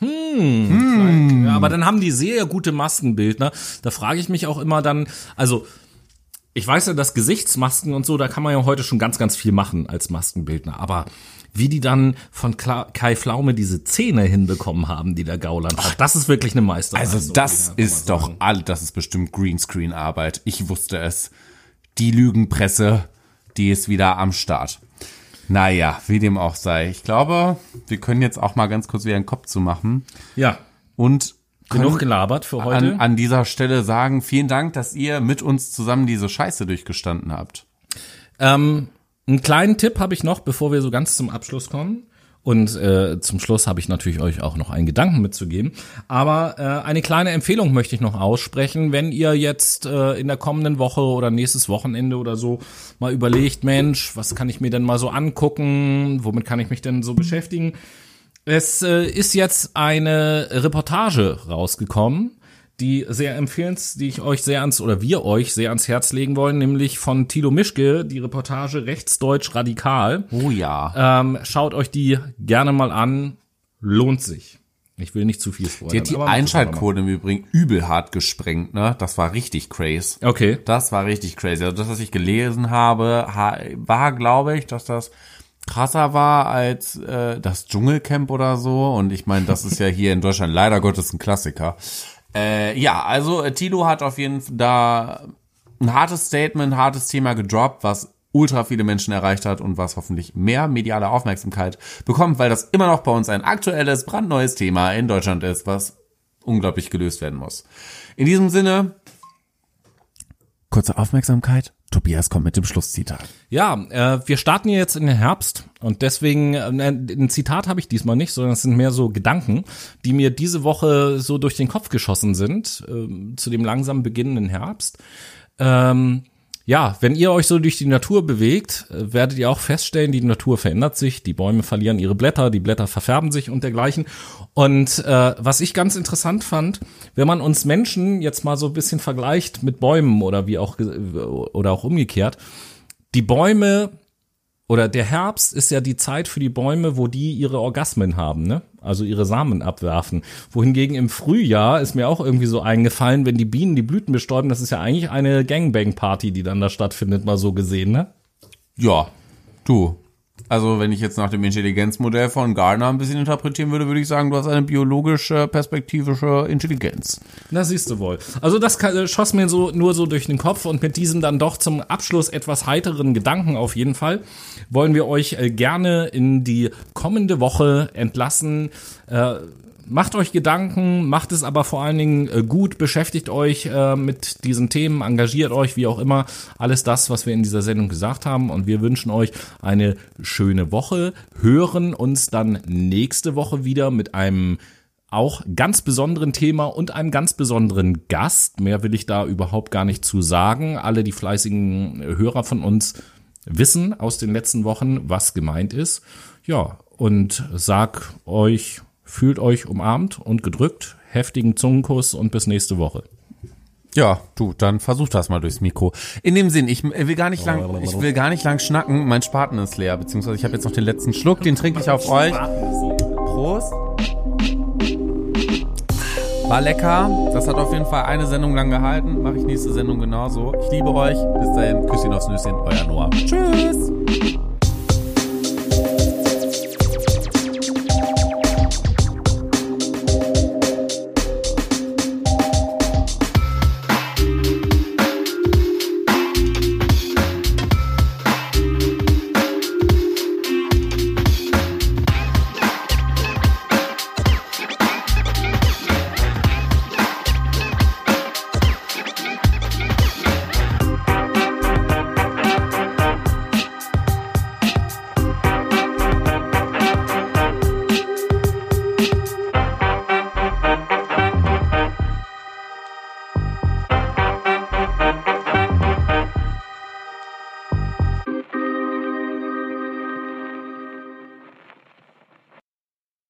Ja, aber dann haben die sehr gute Maskenbildner. Da frage ich mich auch immer dann, also ich weiß ja, dass Gesichtsmasken und so, da kann man ja heute schon ganz, ganz viel machen als Maskenbildner. Aber wie die dann von Kla Kai Pflaume diese Zähne hinbekommen haben, die der Gauland hat, das ist wirklich eine Meisterleistung. Also das man ist doch all, das ist bestimmt Greenscreen-Arbeit. Ich wusste es. Die Lügenpresse, die ist wieder am Start. Naja, wie dem auch sei. Ich glaube, wir können jetzt auch mal ganz kurz wieder den Kopf zu machen Ja, und genug gelabert für heute. an, an dieser Stelle sagen, vielen Dank, dass ihr mit uns zusammen diese Scheiße durchgestanden habt. Ähm, einen kleinen Tipp habe ich noch, bevor wir so ganz zum Abschluss kommen. Und äh, zum Schluss habe ich natürlich euch auch noch einen Gedanken mitzugeben. Aber äh, eine kleine Empfehlung möchte ich noch aussprechen, wenn ihr jetzt äh, in der kommenden Woche oder nächstes Wochenende oder so mal überlegt, Mensch, was kann ich mir denn mal so angucken? Womit kann ich mich denn so beschäftigen? Es äh, ist jetzt eine Reportage rausgekommen, die sehr empfehlens, die ich euch sehr ans oder wir euch sehr ans Herz legen wollen, nämlich von Thilo Mischke, die Reportage Rechtsdeutsch radikal. Oh ja. Ähm, schaut euch die gerne mal an, lohnt sich. Ich will nicht zu viel spoilern. Die hat die Einschaltquote im Übrigen übel hart gesprengt, ne? Das war richtig crazy. Okay. Das war richtig crazy. Also das, was ich gelesen habe, ha- war, glaube ich, dass das krasser war als äh, das Dschungelcamp oder so. Und ich meine, das ist ja hier in Deutschland leider Gottes ein Klassiker. Äh, ja, also äh, Tilo hat auf jeden Fall da ein hartes Statement, hartes Thema gedroppt, was ultra viele Menschen erreicht hat und was hoffentlich mehr mediale Aufmerksamkeit bekommt, weil das immer noch bei uns ein aktuelles, brandneues Thema in Deutschland ist, was unglaublich gelöst werden muss. In diesem Sinne, kurze Aufmerksamkeit. Tobias kommt mit dem Schlusszitat. Ja, äh, wir starten jetzt in den Herbst und deswegen, äh, ein Zitat habe ich diesmal nicht, sondern es sind mehr so Gedanken, die mir diese Woche so durch den Kopf geschossen sind, ähm, zu dem langsam beginnenden Herbst. Ähm, ja, wenn ihr euch so durch die Natur bewegt, äh, werdet ihr auch feststellen, die Natur verändert sich, die Bäume verlieren ihre Blätter, die Blätter verfärben sich und dergleichen. Und äh, was ich ganz interessant fand, wenn man uns Menschen jetzt mal so ein bisschen vergleicht mit Bäumen oder wie auch oder auch umgekehrt, die Bäume oder der Herbst ist ja die Zeit für die Bäume, wo die ihre Orgasmen haben, ne? Also ihre Samen abwerfen. Wohingegen im Frühjahr ist mir auch irgendwie so eingefallen, wenn die Bienen die Blüten bestäuben, das ist ja eigentlich eine Gangbang-Party, die dann da stattfindet, mal so gesehen, ne? Ja, du. Also wenn ich jetzt nach dem Intelligenzmodell von Gardner ein bisschen interpretieren würde, würde ich sagen, du hast eine biologische, perspektivische Intelligenz. Na, siehst du wohl. Also das äh, schoss mir so nur so durch den Kopf und mit diesem dann doch zum Abschluss etwas heiteren Gedanken auf jeden Fall wollen wir euch äh, gerne in die kommende Woche entlassen. Äh, Macht euch Gedanken, macht es aber vor allen Dingen äh, gut, beschäftigt euch äh, mit diesen Themen, engagiert euch, wie auch immer. Alles das, was wir in dieser Sendung gesagt haben. Und wir wünschen euch eine schöne Woche, hören uns dann nächste Woche wieder mit einem auch ganz besonderen Thema und einem ganz besonderen Gast. Mehr will ich da überhaupt gar nicht zu sagen. Alle die fleißigen Hörer von uns wissen aus den letzten Wochen, was gemeint ist. Ja, und sag euch Fühlt euch umarmt und gedrückt. Heftigen Zungenkuss und bis nächste Woche. Ja, du, dann versuch das mal durchs Mikro. In dem Sinn, ich will gar nicht lang, ich will gar nicht lang schnacken. Mein Spaten ist leer, beziehungsweise ich habe jetzt noch den letzten Schluck, den trinke ich auf euch. Prost. War lecker. Das hat auf jeden Fall eine Sendung lang gehalten. Mache ich nächste Sendung genauso. Ich liebe euch. Bis dahin. Küsschen aufs Nüsschen. Euer Noah. Tschüss.